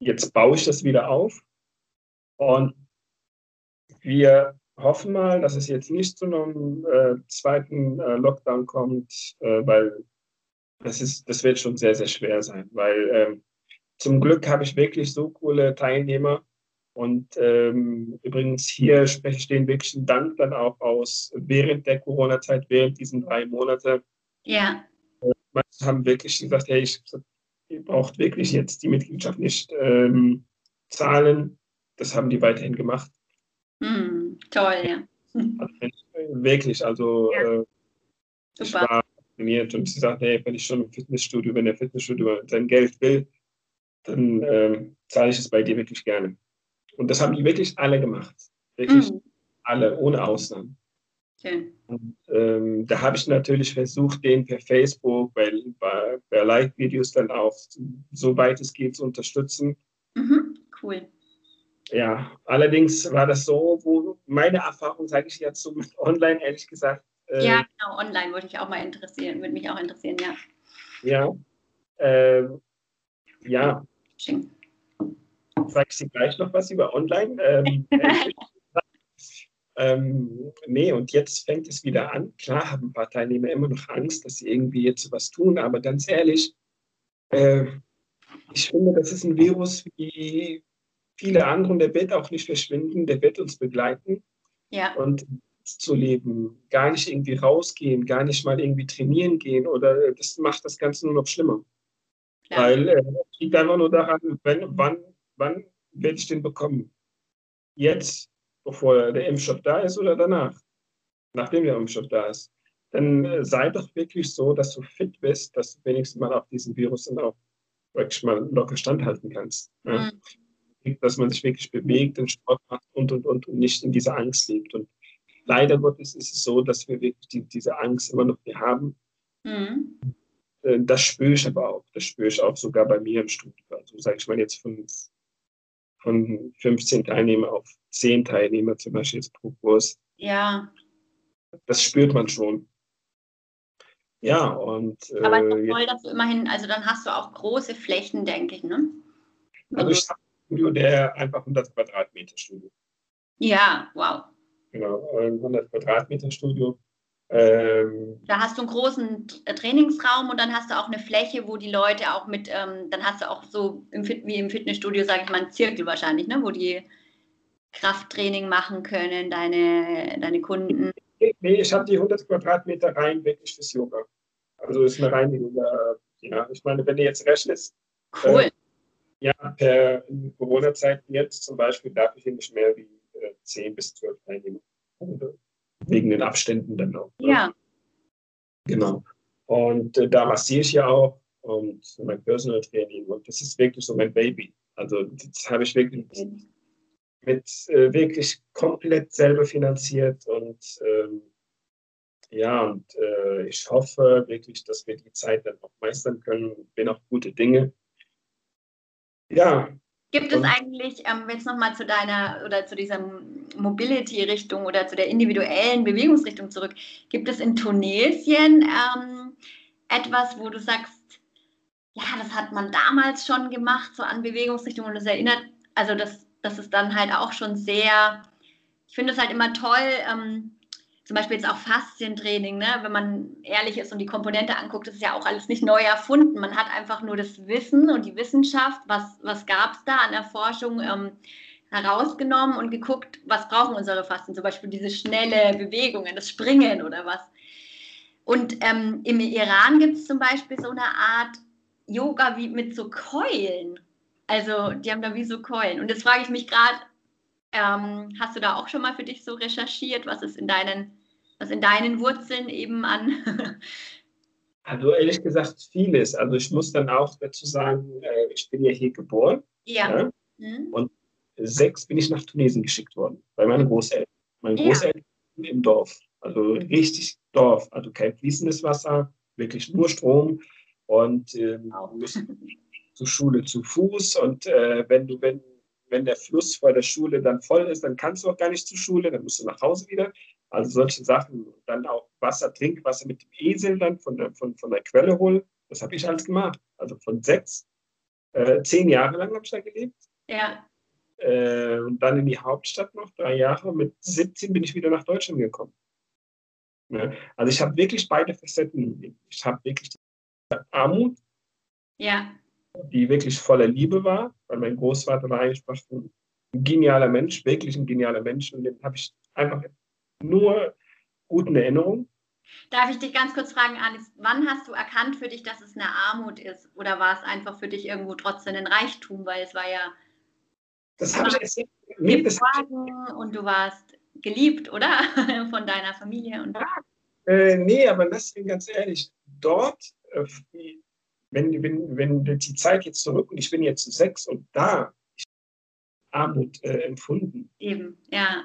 jetzt baue ich das wieder auf. Und wir hoffen mal, dass es jetzt nicht zu einem äh, zweiten äh, Lockdown kommt, äh, weil das, ist, das wird schon sehr, sehr schwer sein. Weil ähm, zum Glück habe ich wirklich so coole Teilnehmer, und ähm, übrigens hier spreche ich den wirklich einen Dank dann auch aus während der Corona-Zeit, während diesen drei Monate. Ja. Manche haben wirklich gesagt, hey, ich, ihr braucht wirklich jetzt die Mitgliedschaft nicht ähm, zahlen. Das haben die weiterhin gemacht. Mm, toll, ja. Also, wirklich, also ja. äh, ich war trainiert und sie sagte, hey, wenn ich schon im Fitnessstudio, wenn der Fitnessstudio sein Geld will, dann ähm, zahle ich es bei dir wirklich gerne. Und das haben die wirklich alle gemacht. Wirklich mhm. alle, ohne Ausnahme. Okay. Und, ähm, da habe ich natürlich versucht, den per Facebook, bei, bei, bei Live-Videos dann auch, soweit es geht, zu unterstützen. Mhm. Cool. Ja, allerdings war das so, wo meine Erfahrung, sage ich jetzt so mit online, ehrlich gesagt. Äh, ja, genau, online würde ich auch mal interessieren, würde mich auch interessieren, ja. Ja, äh, ja. Schön sage ich dir gleich noch was über online. Ähm, ähm, nee, und jetzt fängt es wieder an. Klar haben ein paar Teilnehmer immer noch Angst, dass sie irgendwie jetzt was tun, aber ganz ehrlich, äh, ich finde, das ist ein Virus wie viele andere und der wird auch nicht verschwinden, der wird uns begleiten. Ja. Und zu leben, gar nicht irgendwie rausgehen, gar nicht mal irgendwie trainieren gehen oder das macht das Ganze nur noch schlimmer. Ja. Weil äh, es liegt einfach nur daran, wenn, wann wann werde ich den bekommen? Jetzt, bevor der Impfstoff da ist oder danach? Nachdem der Impfstoff da ist. Dann äh, sei doch wirklich so, dass du fit bist, dass du wenigstens mal auf diesen Virus dann auch wirklich mal locker standhalten kannst. Ja? Mhm. Dass man sich wirklich bewegt, den Sport macht und, und, und, und nicht in dieser Angst lebt. Und leider Gottes ist es so, dass wir wirklich die, diese Angst immer noch hier haben. Mhm. Äh, das spüre ich aber auch. Das spüre ich auch sogar bei mir im Studio. Also sage ich mal jetzt fünf, von 15 Teilnehmer auf 10 Teilnehmer zum Beispiel jetzt pro Kurs. Ja. Das spürt man schon. Ja, und. Aber es ist äh, toll, dass du immerhin, also dann hast du auch große Flächen, denke ich, ne? Also ich habe ein Studio, der einfach 100 Quadratmeter Studio. Ja, wow. Genau, ein 100 Quadratmeter Studio. Ähm, da hast du einen großen Trainingsraum und dann hast du auch eine Fläche, wo die Leute auch mit, ähm, dann hast du auch so im Fit wie im Fitnessstudio, sage ich mal, einen Zirkel wahrscheinlich, ne? wo die Krafttraining machen können, deine, deine Kunden. Nee, ich habe die 100 Quadratmeter rein wirklich fürs Yoga. Also ist eine reine Yoga. Ja, ich meine, wenn du jetzt rechnest. Cool. Äh, ja, per Corona-Zeiten jetzt zum Beispiel darf ich hier nicht mehr wie äh, 10 bis 12 Teilnehmer. Wegen den Abständen dann auch. Ne? Ja. Genau. Und äh, da massiere ich ja auch und mein Personal Training und das ist wirklich so mein Baby. Also das habe ich wirklich mit, äh, wirklich komplett selber finanziert und ähm, ja, und äh, ich hoffe wirklich, dass wir die Zeit dann auch meistern können. Bin auch gute Dinge. Ja. Gibt es eigentlich, ähm, jetzt nochmal zu deiner oder zu dieser Mobility-Richtung oder zu der individuellen Bewegungsrichtung zurück, gibt es in Tunesien ähm, etwas, wo du sagst, ja, das hat man damals schon gemacht, so an Bewegungsrichtung und das erinnert, also das, das ist dann halt auch schon sehr, ich finde es halt immer toll, ähm, zum Beispiel jetzt auch Faszientraining, ne? wenn man ehrlich ist und die Komponente anguckt, ist ja auch alles nicht neu erfunden. Man hat einfach nur das Wissen und die Wissenschaft, was, was gab es da an der Forschung, ähm, herausgenommen und geguckt, was brauchen unsere Faszien, zum Beispiel diese schnelle Bewegungen, das Springen oder was. Und ähm, im Iran gibt es zum Beispiel so eine Art Yoga wie mit so Keulen. Also die haben da wie so Keulen. Und jetzt frage ich mich gerade, ähm, hast du da auch schon mal für dich so recherchiert, was es in deinen, was in deinen Wurzeln eben an? also ehrlich gesagt vieles. Also ich muss dann auch dazu sagen, äh, ich bin ja hier geboren. Ja. ja? Mhm. Und sechs bin ich nach Tunesien geschickt worden, bei meinen Großeltern. Meine Großeltern ja. im Dorf. Also richtig Dorf. Also kein fließendes Wasser, wirklich nur Strom. Und ähm, müssen zur Schule zu Fuß. Und äh, wenn du, wenn wenn der Fluss vor der Schule dann voll ist, dann kannst du auch gar nicht zur Schule, dann musst du nach Hause wieder. Also solche Sachen. Dann auch Wasser, Trinkwasser mit dem Esel dann von der, von, von der Quelle holen. Das habe ich alles gemacht. Also von sechs, äh, zehn Jahre lang habe ich da gelebt. Ja. Äh, und dann in die Hauptstadt noch, drei Jahre. Mit 17 bin ich wieder nach Deutschland gekommen. Ja. Also ich habe wirklich beide Facetten. Ich habe wirklich die Armut. Ja die wirklich voller Liebe war, weil mein Großvater war eigentlich ein genialer Mensch, wirklich ein genialer Mensch und den habe ich einfach nur guten Erinnerungen. Darf ich dich ganz kurz fragen, Alice, wann hast du erkannt für dich, dass es eine Armut ist? Oder war es einfach für dich irgendwo trotzdem ein Reichtum, weil es war ja. Das habe ich erzählt. Nee, das und du warst geliebt, oder? Von deiner Familie. Und ja, äh, nee, aber das ganz ehrlich, dort, äh, wenn, wenn, wenn die Zeit jetzt zurück und ich bin jetzt sechs und da ich Armut äh, empfunden. Eben, ja.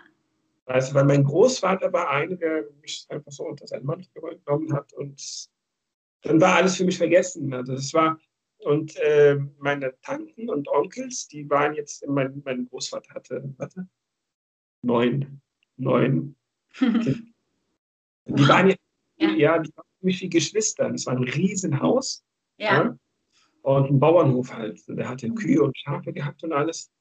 Also, weil mein Großvater war einer, der mich einfach so unter seinen Mantel genommen hat und dann war alles für mich vergessen. Also das war, und äh, meine Tanten und Onkels, die waren jetzt, mein, mein Großvater hatte, warte, neun, neun. Die waren jetzt, ja. ja, die waren ziemlich wie Geschwister. Das war ein Riesenhaus. Ja. Und ein Bauernhof halt. Der hatte. Kühe und Schafe gehabt und alles.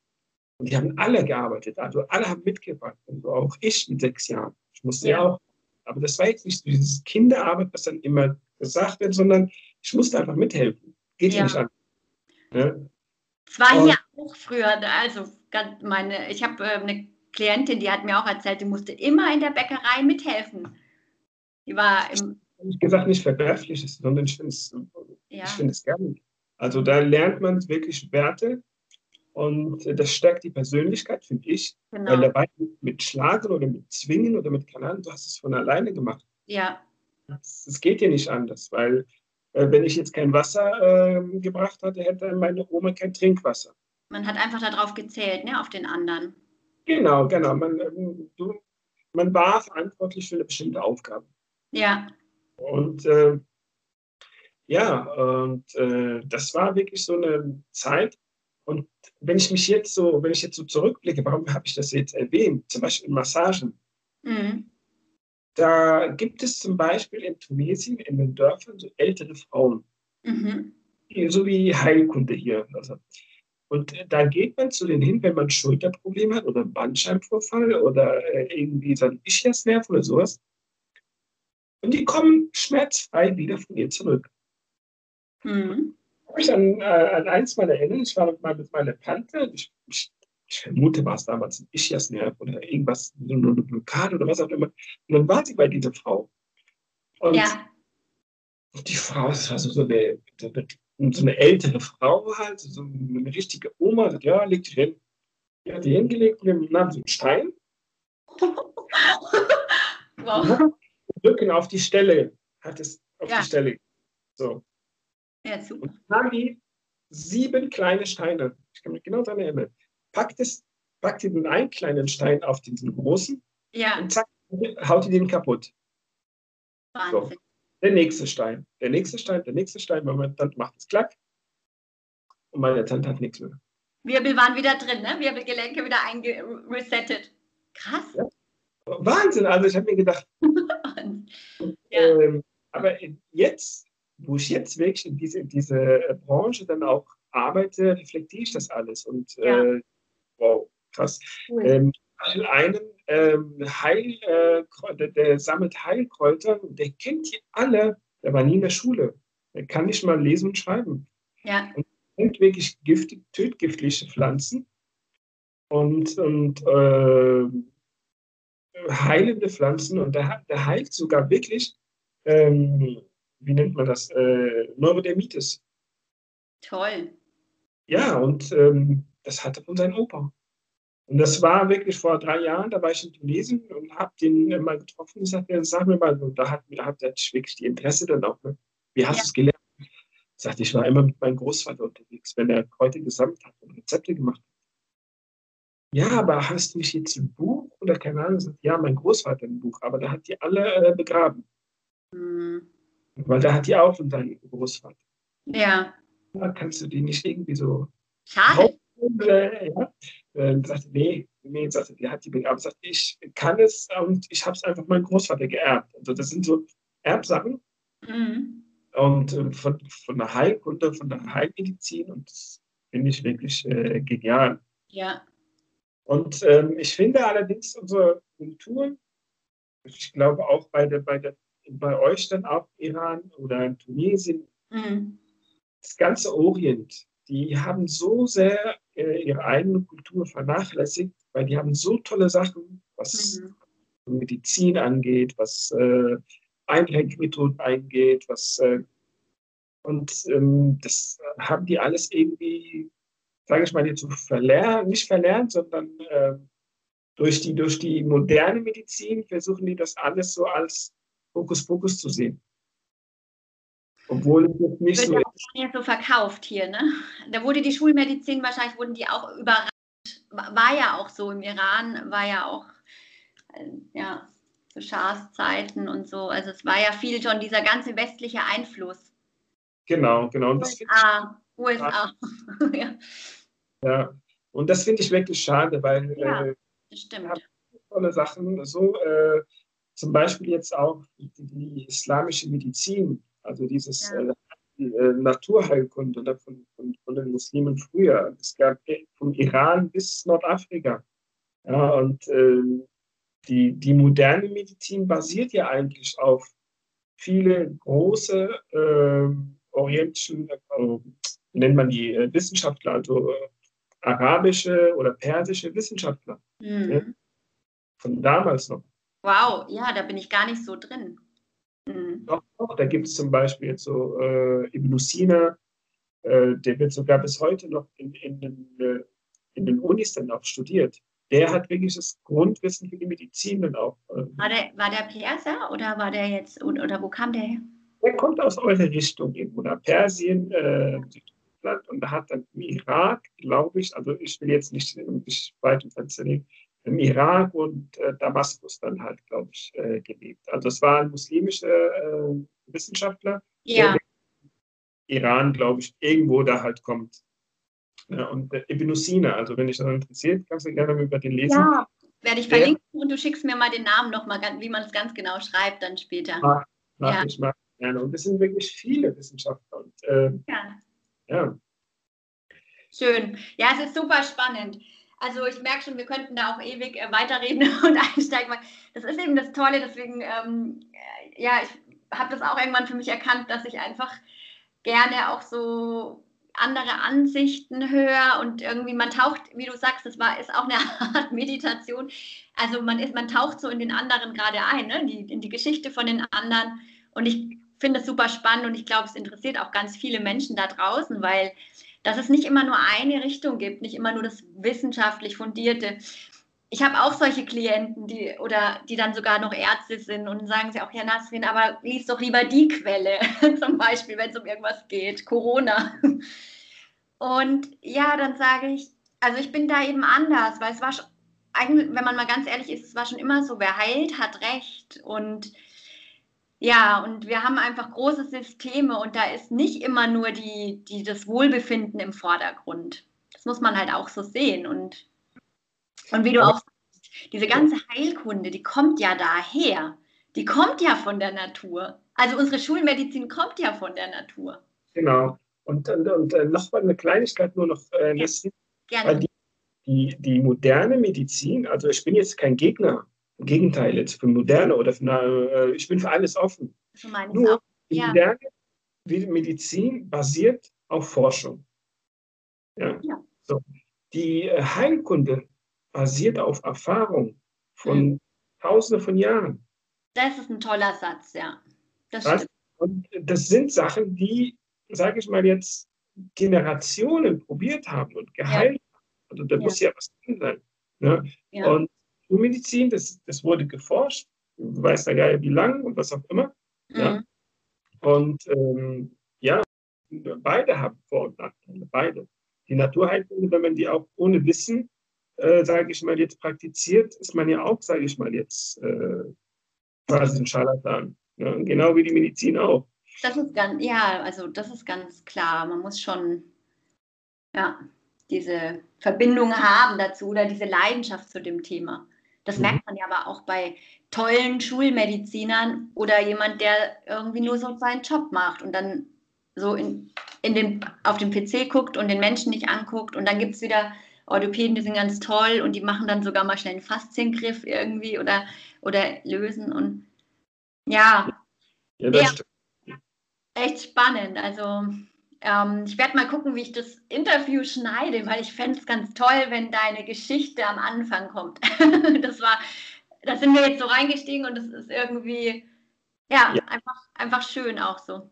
Und die haben alle gearbeitet. Also alle haben mitgebracht. Also auch ich mit sechs Jahren. Ich musste ja, ja auch. Aber das war jetzt nicht so dieses Kinderarbeit, was dann immer gesagt wird, sondern ich musste einfach mithelfen. Geht ja nicht an. Ne? Es war und, hier auch früher, also meine, ich habe äh, eine Klientin, die hat mir auch erzählt, die musste immer in der Bäckerei mithelfen. Die war im. Ich gesagt, nicht verwerflich ist, sondern ich finde es ja. Ich finde es gerne. Also da lernt man wirklich Werte und das stärkt die Persönlichkeit, finde ich. Genau. Weil dabei mit Schlagen oder mit Zwingen oder mit Kanalen, du hast es von alleine gemacht. Ja. Es geht ja nicht anders, weil äh, wenn ich jetzt kein Wasser äh, gebracht hatte, hätte meine Oma kein Trinkwasser. Man hat einfach darauf gezählt, ne, auf den anderen. Genau, genau. Man, ähm, du, man war verantwortlich für eine bestimmte Aufgabe. Ja. Und äh, ja, und äh, das war wirklich so eine Zeit. Und wenn ich mich jetzt so, wenn ich jetzt so zurückblicke, warum habe ich das jetzt erwähnt? Zum Beispiel Massagen. Mhm. Da gibt es zum Beispiel in Tunesien, in den Dörfern, so ältere Frauen. Mhm. So wie Heilkunde hier. Also. Und da geht man zu denen hin, wenn man Schulterprobleme hat oder Bandscheibenvorfall oder äh, irgendwie so ein Ischiasnerv oder sowas. Und die kommen schmerzfrei wieder von ihr zurück. Mhm. Ich mich an, äh, an eins meiner erinnern, ich war mal mit meiner Tante, ich, ich, ich vermute, war es damals ein Ischiasnerv oder irgendwas, so eine Blockade oder was auch immer. Und dann war sie bei dieser Frau. Und ja. die Frau, das war so, so, eine, so, eine, ältere Frau halt, so eine richtige Oma, sagt, ja, leg dich hin. Die hat die hingelegt und wir nahmen so einen Stein. wow. Rücken auf die Stelle, hat es auf ja. die Stelle. So. Ja, super. Und dann haben die sieben kleine Steine. Ich kann mich genau daran erinnern. Packt, es, packt den einen kleinen Stein auf diesen großen ja. und zack, haut die den kaputt. Wahnsinn. So. Der nächste Stein, der nächste Stein, der nächste Stein, dann macht es klack. Und meine Tante hat nichts mehr. Wirbel waren wieder drin, ne? Wirbelgelenke wieder eingeresettet. Krass. Ja. Wahnsinn, also ich habe mir gedacht. ja. ähm, aber jetzt, wo ich jetzt wirklich in diese, in diese Branche dann auch arbeite, reflektiere ich das alles. Und ja. äh, wow, krass. Cool. Ähm, einen ähm, Heil, äh, der, der, sammelt Heilkräuter, der kennt die alle, der war nie in der Schule. Der kann nicht mal lesen und schreiben. Ja. Und kennt wirklich giftig, tötgiftliche Pflanzen und, und äh, heilende Pflanzen und der, der heilt sogar wirklich, ähm, wie nennt man das, äh, Neurodermitis. Toll. Ja, und ähm, das hatte von seinem Opa. Und das war wirklich vor drei Jahren, da war ich in Tunesien und habe den mal getroffen und sagte, sag mir mal, und da hat, da hat er wirklich die Interesse dann auch, ne? wie hast ja. du es gelernt? Ich sagte, ich war immer mit meinem Großvater unterwegs, wenn er heute gesammelt hat und Rezepte gemacht hat ja, aber hast du nicht jetzt ein Buch oder keine Ahnung? Ja, mein Großvater ein Buch, aber der hat die alle äh, begraben. Mhm. Weil da hat die auch von seinem Großvater. Ja. Da kannst du die nicht irgendwie so. Schade. Äh, ja. Äh, sagte, nee, nee, sagte, die hat die begraben. Sagte, ich kann es und ich habe es einfach meinem Großvater geerbt. Also das sind so Erbsachen. Mhm. Und äh, von, von der Heilkunde, von der Heilmedizin und das finde ich wirklich äh, genial. Ja. Und ähm, ich finde allerdings unsere Kultur, ich glaube auch bei, der, bei, der, bei euch dann auch Iran oder in Tunesien, mhm. das ganze Orient, die haben so sehr äh, ihre eigene Kultur vernachlässigt, weil die haben so tolle Sachen, was mhm. Medizin angeht, was äh, Einlenkmethoden angeht, was äh, und ähm, das haben die alles irgendwie sage ich mal, jetzt so verlernt, nicht verlernt, sondern äh, durch, die, durch die moderne Medizin versuchen die das alles so als Fokus-Fokus zu sehen. Obwohl es jetzt nicht so ist. so verkauft hier, ne? Da wurde die Schulmedizin, wahrscheinlich wurden die auch überrannt. War ja auch so im Iran, war ja auch, äh, ja, zu Schahs-Zeiten und so. Also es war ja viel schon dieser ganze westliche Einfluss. Genau, genau. USA, USA. ja. Ja, und das finde ich wirklich schade, weil ja, äh, stimmt. tolle Sachen, so äh, zum Beispiel jetzt auch die, die, islamische Medizin, also dieses ja. äh, die, äh, Naturheilkunde ne, von, von, von, den Muslimen früher. Es gab vom Iran bis Nordafrika. Ja, und äh, die, die moderne Medizin basiert ja eigentlich auf viele große äh, orientischen, äh, nennt man die äh, Wissenschaftler, also arabische oder persische Wissenschaftler. Mhm. Ja, von damals noch. Wow, ja, da bin ich gar nicht so drin. Mhm. Doch, doch, da gibt es zum Beispiel jetzt so äh, Ibn Sina, äh, der wird sogar bis heute noch in, in, den, äh, in den Unis dann auch studiert. Der hat wirklich das Grundwissen für die Medizin dann auch. Äh, war, der, war der Perser oder war der jetzt, oder wo kam der her? Der kommt aus eurer Richtung irgendwo, nach Persien, äh, Land und hat dann im Irak, glaube ich, also ich will jetzt nicht, nicht weit im Fenster legen, im Irak und äh, Damaskus dann halt, glaube ich, äh, gelebt. Also es war ein muslimischer äh, Wissenschaftler, ja. Iran, glaube ich, irgendwo da halt kommt. Ja, und äh, Ibn Sina, also wenn dich das interessiert, kannst du gerne über den lesen. Ja, werde ich verlinken der, und du schickst mir mal den Namen nochmal, wie man es ganz genau schreibt dann später. Mach, mach ja. ich mal gerne. Und es sind wirklich viele Wissenschaftler. Und, äh, ja. Ja. Schön. Ja, es ist super spannend. Also ich merke schon, wir könnten da auch ewig äh, weiterreden und einsteigen. Das ist eben das Tolle, deswegen, ähm, äh, ja, ich habe das auch irgendwann für mich erkannt, dass ich einfach gerne auch so andere Ansichten höre und irgendwie man taucht, wie du sagst, das war ist auch eine Art Meditation. Also man ist, man taucht so in den anderen gerade ein, ne? die, in die Geschichte von den anderen. Und ich finde es super spannend und ich glaube, es interessiert auch ganz viele Menschen da draußen, weil dass es nicht immer nur eine Richtung gibt, nicht immer nur das wissenschaftlich fundierte. Ich habe auch solche Klienten, die oder die dann sogar noch Ärzte sind und sagen sie auch, ja Nasrin, aber lies doch lieber die Quelle, zum Beispiel, wenn es um irgendwas geht, Corona. Und ja, dann sage ich, also ich bin da eben anders, weil es war schon, wenn man mal ganz ehrlich ist, es war schon immer so, wer heilt, hat Recht. Und ja, und wir haben einfach große Systeme und da ist nicht immer nur die, die, das Wohlbefinden im Vordergrund. das muss man halt auch so sehen. Und, und wie du auch sagst, diese ganze Heilkunde, die kommt ja daher. Die kommt ja von der Natur. Also unsere Schulmedizin kommt ja von der Natur. Genau. Und, und, und äh, noch mal eine Kleinigkeit nur noch. Äh, ja. Gerne. Die, die, die moderne Medizin, also ich bin jetzt kein Gegner, im Gegenteil, jetzt für moderne oder für eine, äh, ich bin für alles offen. So Nur auch. Ja. moderne Medizin basiert auf Forschung. Ja. ja. So. Die äh, Heilkunde basiert auf Erfahrung von mhm. Tausenden von Jahren. Das ist ein toller Satz, ja. Das, das und das sind Sachen, die, sage ich mal jetzt, Generationen probiert haben und geheilt ja. haben. Also da ja. muss ja was drin sein. Ne? Ja. Und Medizin, das, das wurde geforscht, weiß der Geier wie lang und was auch immer. Mhm. Ja. Und ähm, ja, beide haben Vor- und Nachteile, beide. Die Naturheilkunde, wenn man die auch ohne Wissen, äh, sage ich mal, jetzt praktiziert, ist man ja auch, sage ich mal, jetzt äh, quasi ein Scharlatan. Ja, genau wie die Medizin auch. Das ist ganz, ja, also das ist ganz klar. Man muss schon, ja, diese Verbindung haben dazu oder diese Leidenschaft zu dem Thema. Das mhm. merkt man ja aber auch bei tollen Schulmedizinern oder jemand, der irgendwie nur so seinen Job macht und dann so in, in den, auf dem PC guckt und den Menschen nicht anguckt. Und dann gibt es wieder Orthopäden, die sind ganz toll und die machen dann sogar mal schnell einen Fasziengriff irgendwie oder, oder lösen. Und ja, ja, ja echt spannend. Also ähm, ich werde mal gucken, wie ich das Interview schneide, weil ich fände es ganz toll, wenn deine Geschichte am Anfang kommt. das war, da sind wir jetzt so reingestiegen und das ist irgendwie, ja, ja. Einfach, einfach schön auch so.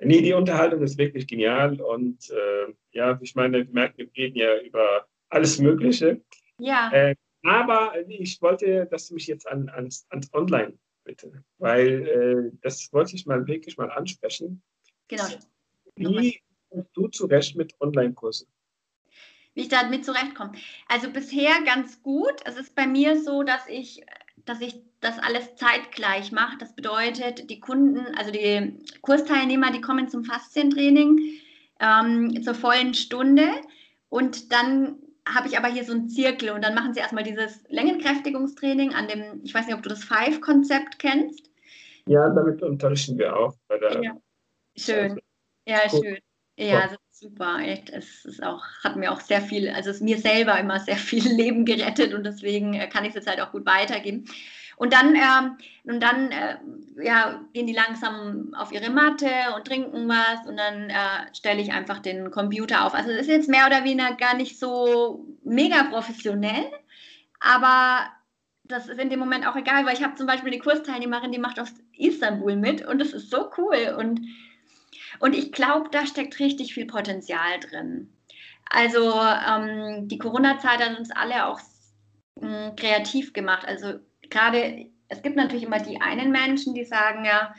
Nee, die Unterhaltung ist wirklich genial und äh, ja, ich meine, wir merken, wir reden ja über alles Mögliche. Ja. Äh, aber ich wollte, dass du mich jetzt an, ans, ans Online bitte, weil äh, das wollte ich mal wirklich mal ansprechen. Genau. Wie kommst du zurecht mit Online-Kursen? Wie ich damit zurechtkomme. Also bisher ganz gut. Es ist bei mir so, dass ich, dass ich das alles zeitgleich mache. Das bedeutet, die Kunden, also die Kursteilnehmer, die kommen zum Faszientraining ähm, zur vollen Stunde und dann habe ich aber hier so einen Zirkel und dann machen sie erstmal dieses Längenkräftigungstraining an dem, ich weiß nicht, ob du das Five-Konzept kennst. Ja, damit unterrichten wir auch. ja. Schön. Ja, Gut. schön. Ja, ist super. Echt. Es ist auch, hat mir auch sehr viel, also es ist mir selber immer sehr viel Leben gerettet und deswegen äh, kann ich es jetzt halt auch gut weitergeben. Und dann, ähm, und dann äh, ja, gehen die langsam auf ihre Matte und trinken was und dann äh, stelle ich einfach den Computer auf. Also es ist jetzt mehr oder weniger gar nicht so mega professionell, aber das ist in dem Moment auch egal, weil ich habe zum Beispiel eine Kursteilnehmerin, die macht aus Istanbul mit und das ist so cool und und ich glaube, da steckt richtig viel Potenzial drin. Also ähm, die Corona-Zeit hat uns alle auch mh, hm, kreativ gemacht. Also gerade, es gibt natürlich immer die einen Menschen, die sagen ja,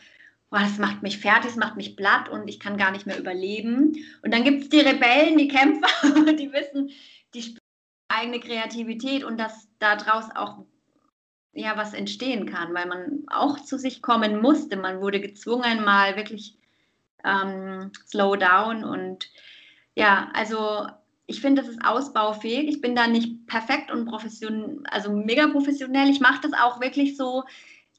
boah, das macht mich fertig, das macht mich platt und ich kann gar nicht mehr überleben. Und dann gibt es die Rebellen, die Kämpfer, die wissen, die spüren eigene Kreativität und dass daraus auch ja was entstehen kann, weil man auch zu sich kommen musste. Man wurde gezwungen, mal wirklich ähm, Slow Down und ja, also ich finde, das ist ausbaufähig. Ich bin da nicht perfekt und professionell, also mega professionell. Ich mache das auch wirklich so,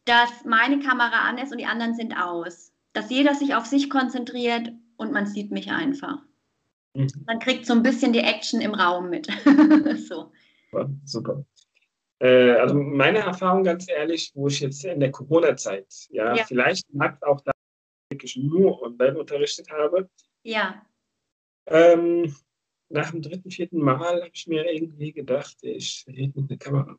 dass meine Kamera an ist und die anderen sind aus. Dass jeder sich auf sich konzentriert und man sieht mich einfach. Mhm. Man kriegt so ein bisschen die Action im Raum mit. so. Ja, super. Äh, also meine Erfahrung, ganz ehrlich, wo ich jetzt in der Corona-Zeit, ja, ja, vielleicht mag auch da wirklich nur online unterrichtet habe. Ja. Ähm, nach dem dritten, vierten Mal habe ich mir irgendwie gedacht, ich rede mit der Kamera.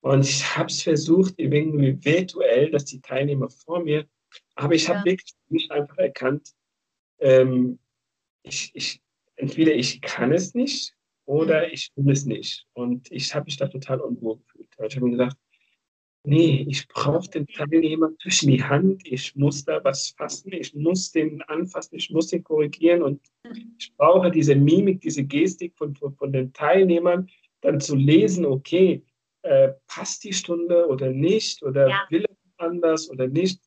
Und ich habe es versucht, irgendwie virtuell, dass die Teilnehmer vor mir, aber ich habe ja. wirklich nicht einfach erkannt, ähm, ich, ich, entweder ich kann es nicht oder mhm. ich will es nicht. Und ich habe mich da total unwohl gefühlt. Ich habe mir gedacht, nee, ich brauche den Teilnehmer zwischen die Hand, ich muss da was fassen, ich muss den anfassen, ich muss den korrigieren und ich brauche diese Mimik, diese Gestik von, von, von den Teilnehmern, dann zu lesen, okay, äh, passt die Stunde oder nicht oder ja. will er anders oder nicht.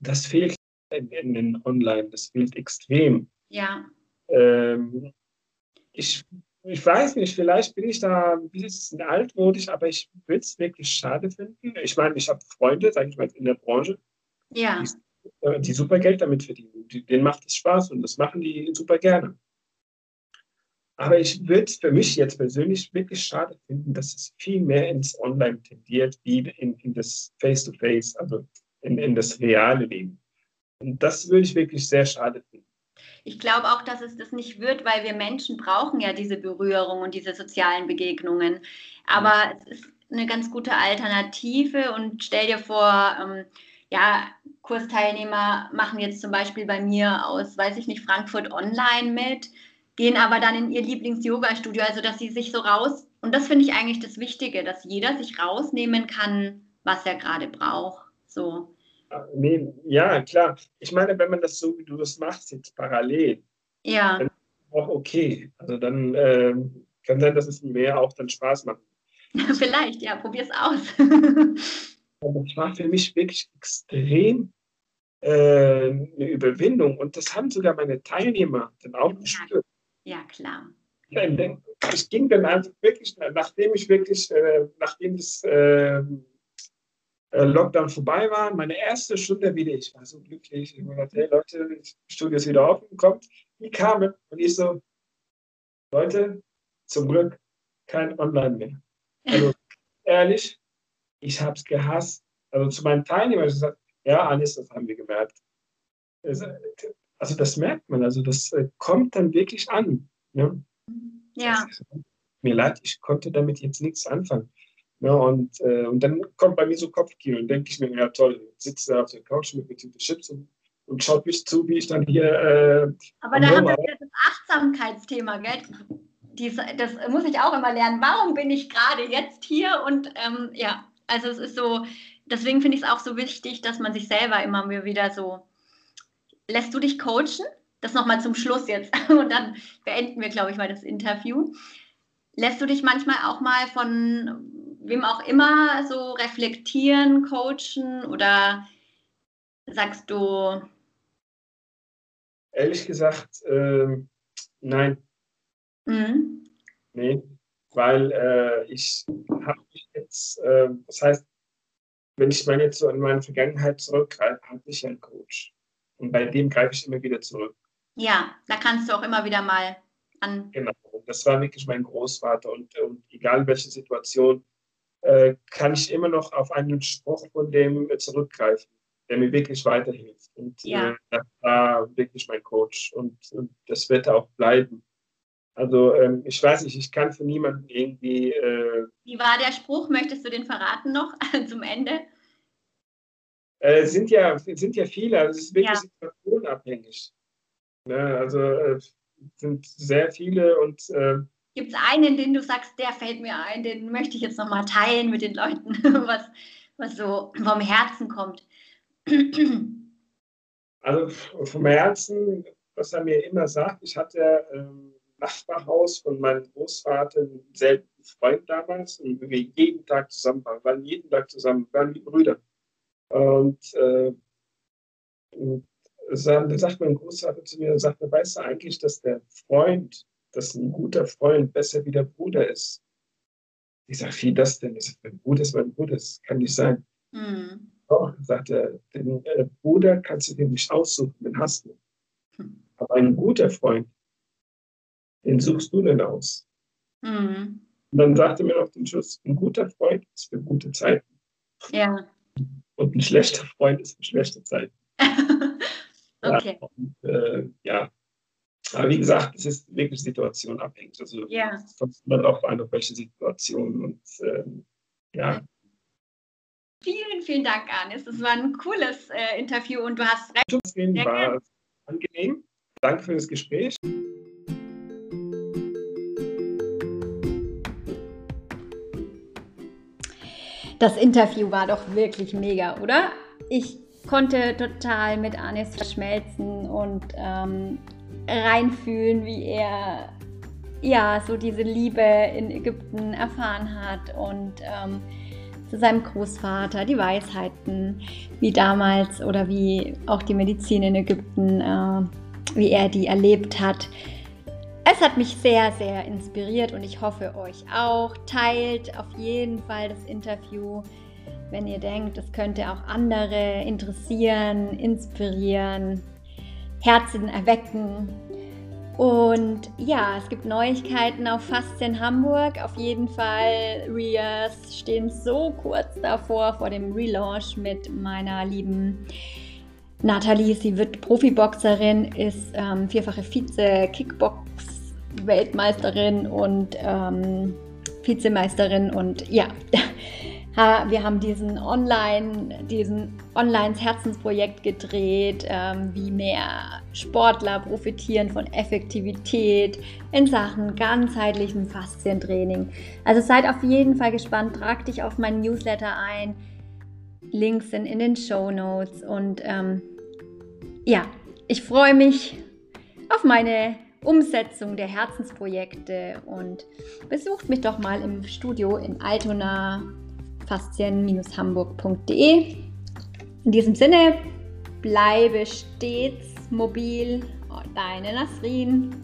Das fehlt in, in, in Online, das fehlt extrem. Ja. Ähm, ich, ich weiß nicht, vielleicht bin ich da ein bisschen altmodisch, aber ich würde es wirklich schade finden. Ich meine, ich habe Freunde, sage ich mal, in der Branche, ja. die, die super Geld damit verdienen. Die, denen macht es Spaß und das machen die super gerne. Aber ich würde es für mich jetzt persönlich wirklich schade finden, dass es viel mehr ins Online tendiert, wie in, in das Face-to-Face, -face, also in, in das reale Leben. Und das würde ich wirklich sehr schade finden. Ich glaube auch, dass es das nicht wird, weil wir Menschen brauchen ja diese Berührung und diese sozialen Begegnungen. Aber es ist eine ganz gute Alternative und stell dir vor, ähm, ja, Kursteilnehmer machen jetzt zum Beispiel bei mir aus, weiß ich nicht, Frankfurt online mit gehen aber dann in ihr Lieblings-Yoga-Studio, also dass sie sich so raus, und das finde ich eigentlich das Wichtige, dass jeder sich rausnehmen kann, was er gerade braucht. So. Nee, ja, klar. Ich meine, wenn man das so, wie du das machst, jetzt parallel, ja. dann ist auch okay. Also dann äh, kann sein, dass es mehr auch dann Spaß macht. Vielleicht, ja, probier es aus. Es war für mich wirklich extrem äh, eine Überwindung und das haben sogar meine Teilnehmer dann auch gespürt. Ja, klar. Ich ging dann einfach wirklich, nachdem ich wirklich, äh, nachdem das äh, äh, Lockdown vorbei war, meine erste Stunde wieder, ich war so glücklich, ich habe gedacht, hey Leute, das Studio ist wieder offen, kommt, die kamen und ich so, Leute, zum Glück kein Online mehr. Also ehrlich, ich habe es gehasst. Also zu meinen Teilnehmern, ich gesagt, ja, alles, das haben wir gemerkt also das merkt man, also das äh, kommt dann wirklich an. Ne? Ja. Mir leid, ich konnte damit jetzt nichts anfangen. Ne? Und, äh, und dann kommt bei mir so Kopfkino und denke ich mir, ja toll, sitze da auf der Couch mit, mit den Chips und, und schaut mich zu, wie ich dann hier. Äh, Aber da haben wir wieder das Achtsamkeitsthema, gell? Dies, das muss ich auch immer lernen. Warum bin ich gerade jetzt hier? Und ähm, ja, also es ist so, deswegen finde ich es auch so wichtig, dass man sich selber immer wieder so lässt du dich coachen? Das nochmal zum Schluss jetzt. Und dann beenden wir, glaube ich, mal das Interview. Lässt du dich manchmal auch mal von wem auch immer so reflektieren, coachen oder sagst du? Ehrlich gesagt, äh, nein. Mhm. Nee, weil äh, ich habe mich jetzt, äh, das heißt, wenn ich meine jetzt so an meine Vergangenheit zurückgreife, hatte ich einen Coach. Und bei dem greife ich immer wieder zurück. Ja, da kannst du auch immer wieder mal an. Genau, das war wirklich mein Großvater. Und, und egal welche Situation, kann ich immer noch auf einen Spruch von dem zurückgreifen, der mir wirklich weiterhilft. Und ja. äh, das war wirklich mein Coach. Und, und das wird auch bleiben. Also ähm, ich weiß nicht, ich kann für niemanden irgendwie. Äh, Wie war der Spruch? Möchtest du den verraten noch zum Ende? äh, sind, ja, sind ja viele, also es ist wirklich ja. situationabhängig. Ne? Also äh, sind sehr viele und äh, Gibt es einen, den du sagst, der fällt mir ein, den möchte ich jetzt nochmal teilen mit den Leuten, was, was so vom Herzen kommt? Also vom Herzen, was er mir immer sagt, ich hatte ähm, Nachbarhaus von meinem Großvater, einen selben Freund damals, und wir jeden Tag zusammen waren, waren jeden Tag zusammen, waren wie Brüder. Und, äh, und dann sagt mein Großvater zu mir, sagt weißt du eigentlich, dass der Freund, dass ein guter Freund besser wie der Bruder ist? Ich sage, wie das denn? Ich sage, mein Bruder ist mein Bruder, das kann nicht sein. Mhm. Doch, sagt er, den äh, Bruder kannst du dir nicht aussuchen, den hast du. Hm. Aber ein guter Freund, den suchst du denn aus. Mhm. Und dann sagte mir noch den Schluss, ein guter Freund ist für gute Zeiten. Ja. Und ein schlechter Freund ist für schlechte Zeiten. okay. Ja, und, äh, ja, aber wie gesagt, es ist wirklich situationabhängig. Also ja. es kommt immer darauf an, auf welche Situation und ähm, ja. Vielen, vielen Dank, Anis. Das war ein cooles äh, Interview und du hast recht. Das war angenehm. Danke für das Gespräch. Das Interview war doch wirklich mega, oder? Ich konnte total mit Anis verschmelzen und ähm, reinfühlen, wie er ja so diese Liebe in Ägypten erfahren hat und ähm, zu seinem Großvater, die Weisheiten, wie damals oder wie auch die Medizin in Ägypten, äh, wie er die erlebt hat. Es Es hat mich sehr, sehr inspiriert und ich hoffe euch auch. Teilt auf jeden Fall das Interview, wenn ihr denkt, es könnte auch andere interessieren, inspirieren, Herzen erwecken. Und ja, es gibt Neuigkeiten auf Faszien Hamburg. Auf jeden Fall, Rias stehen so kurz davor, vor dem Relaunch mit meiner lieben Nathalie. Sie wird Profiboxerin, ist ähm, vierfache Vize-Kickbox-Weltmeisterin und ähm, Vizemeisterin. Und ja, wir haben diesen Online, diesen Online Herzensprojekt gedreht, ähm, wie mehr Sportler profitieren von Effektivität in Sachen ganzheitlichem Faszientraining. Also seid auf jeden Fall gespannt, trag dich auf meinen Newsletter ein. Links sind in den Show Notes und ähm, ja, ich freue mich auf meine Umsetzung der Herzensprojekte und besucht mich doch mal im Studio in Altona faszien-hamburg.de. In diesem Sinne, bleibe stets mobil. Deine Nasrin.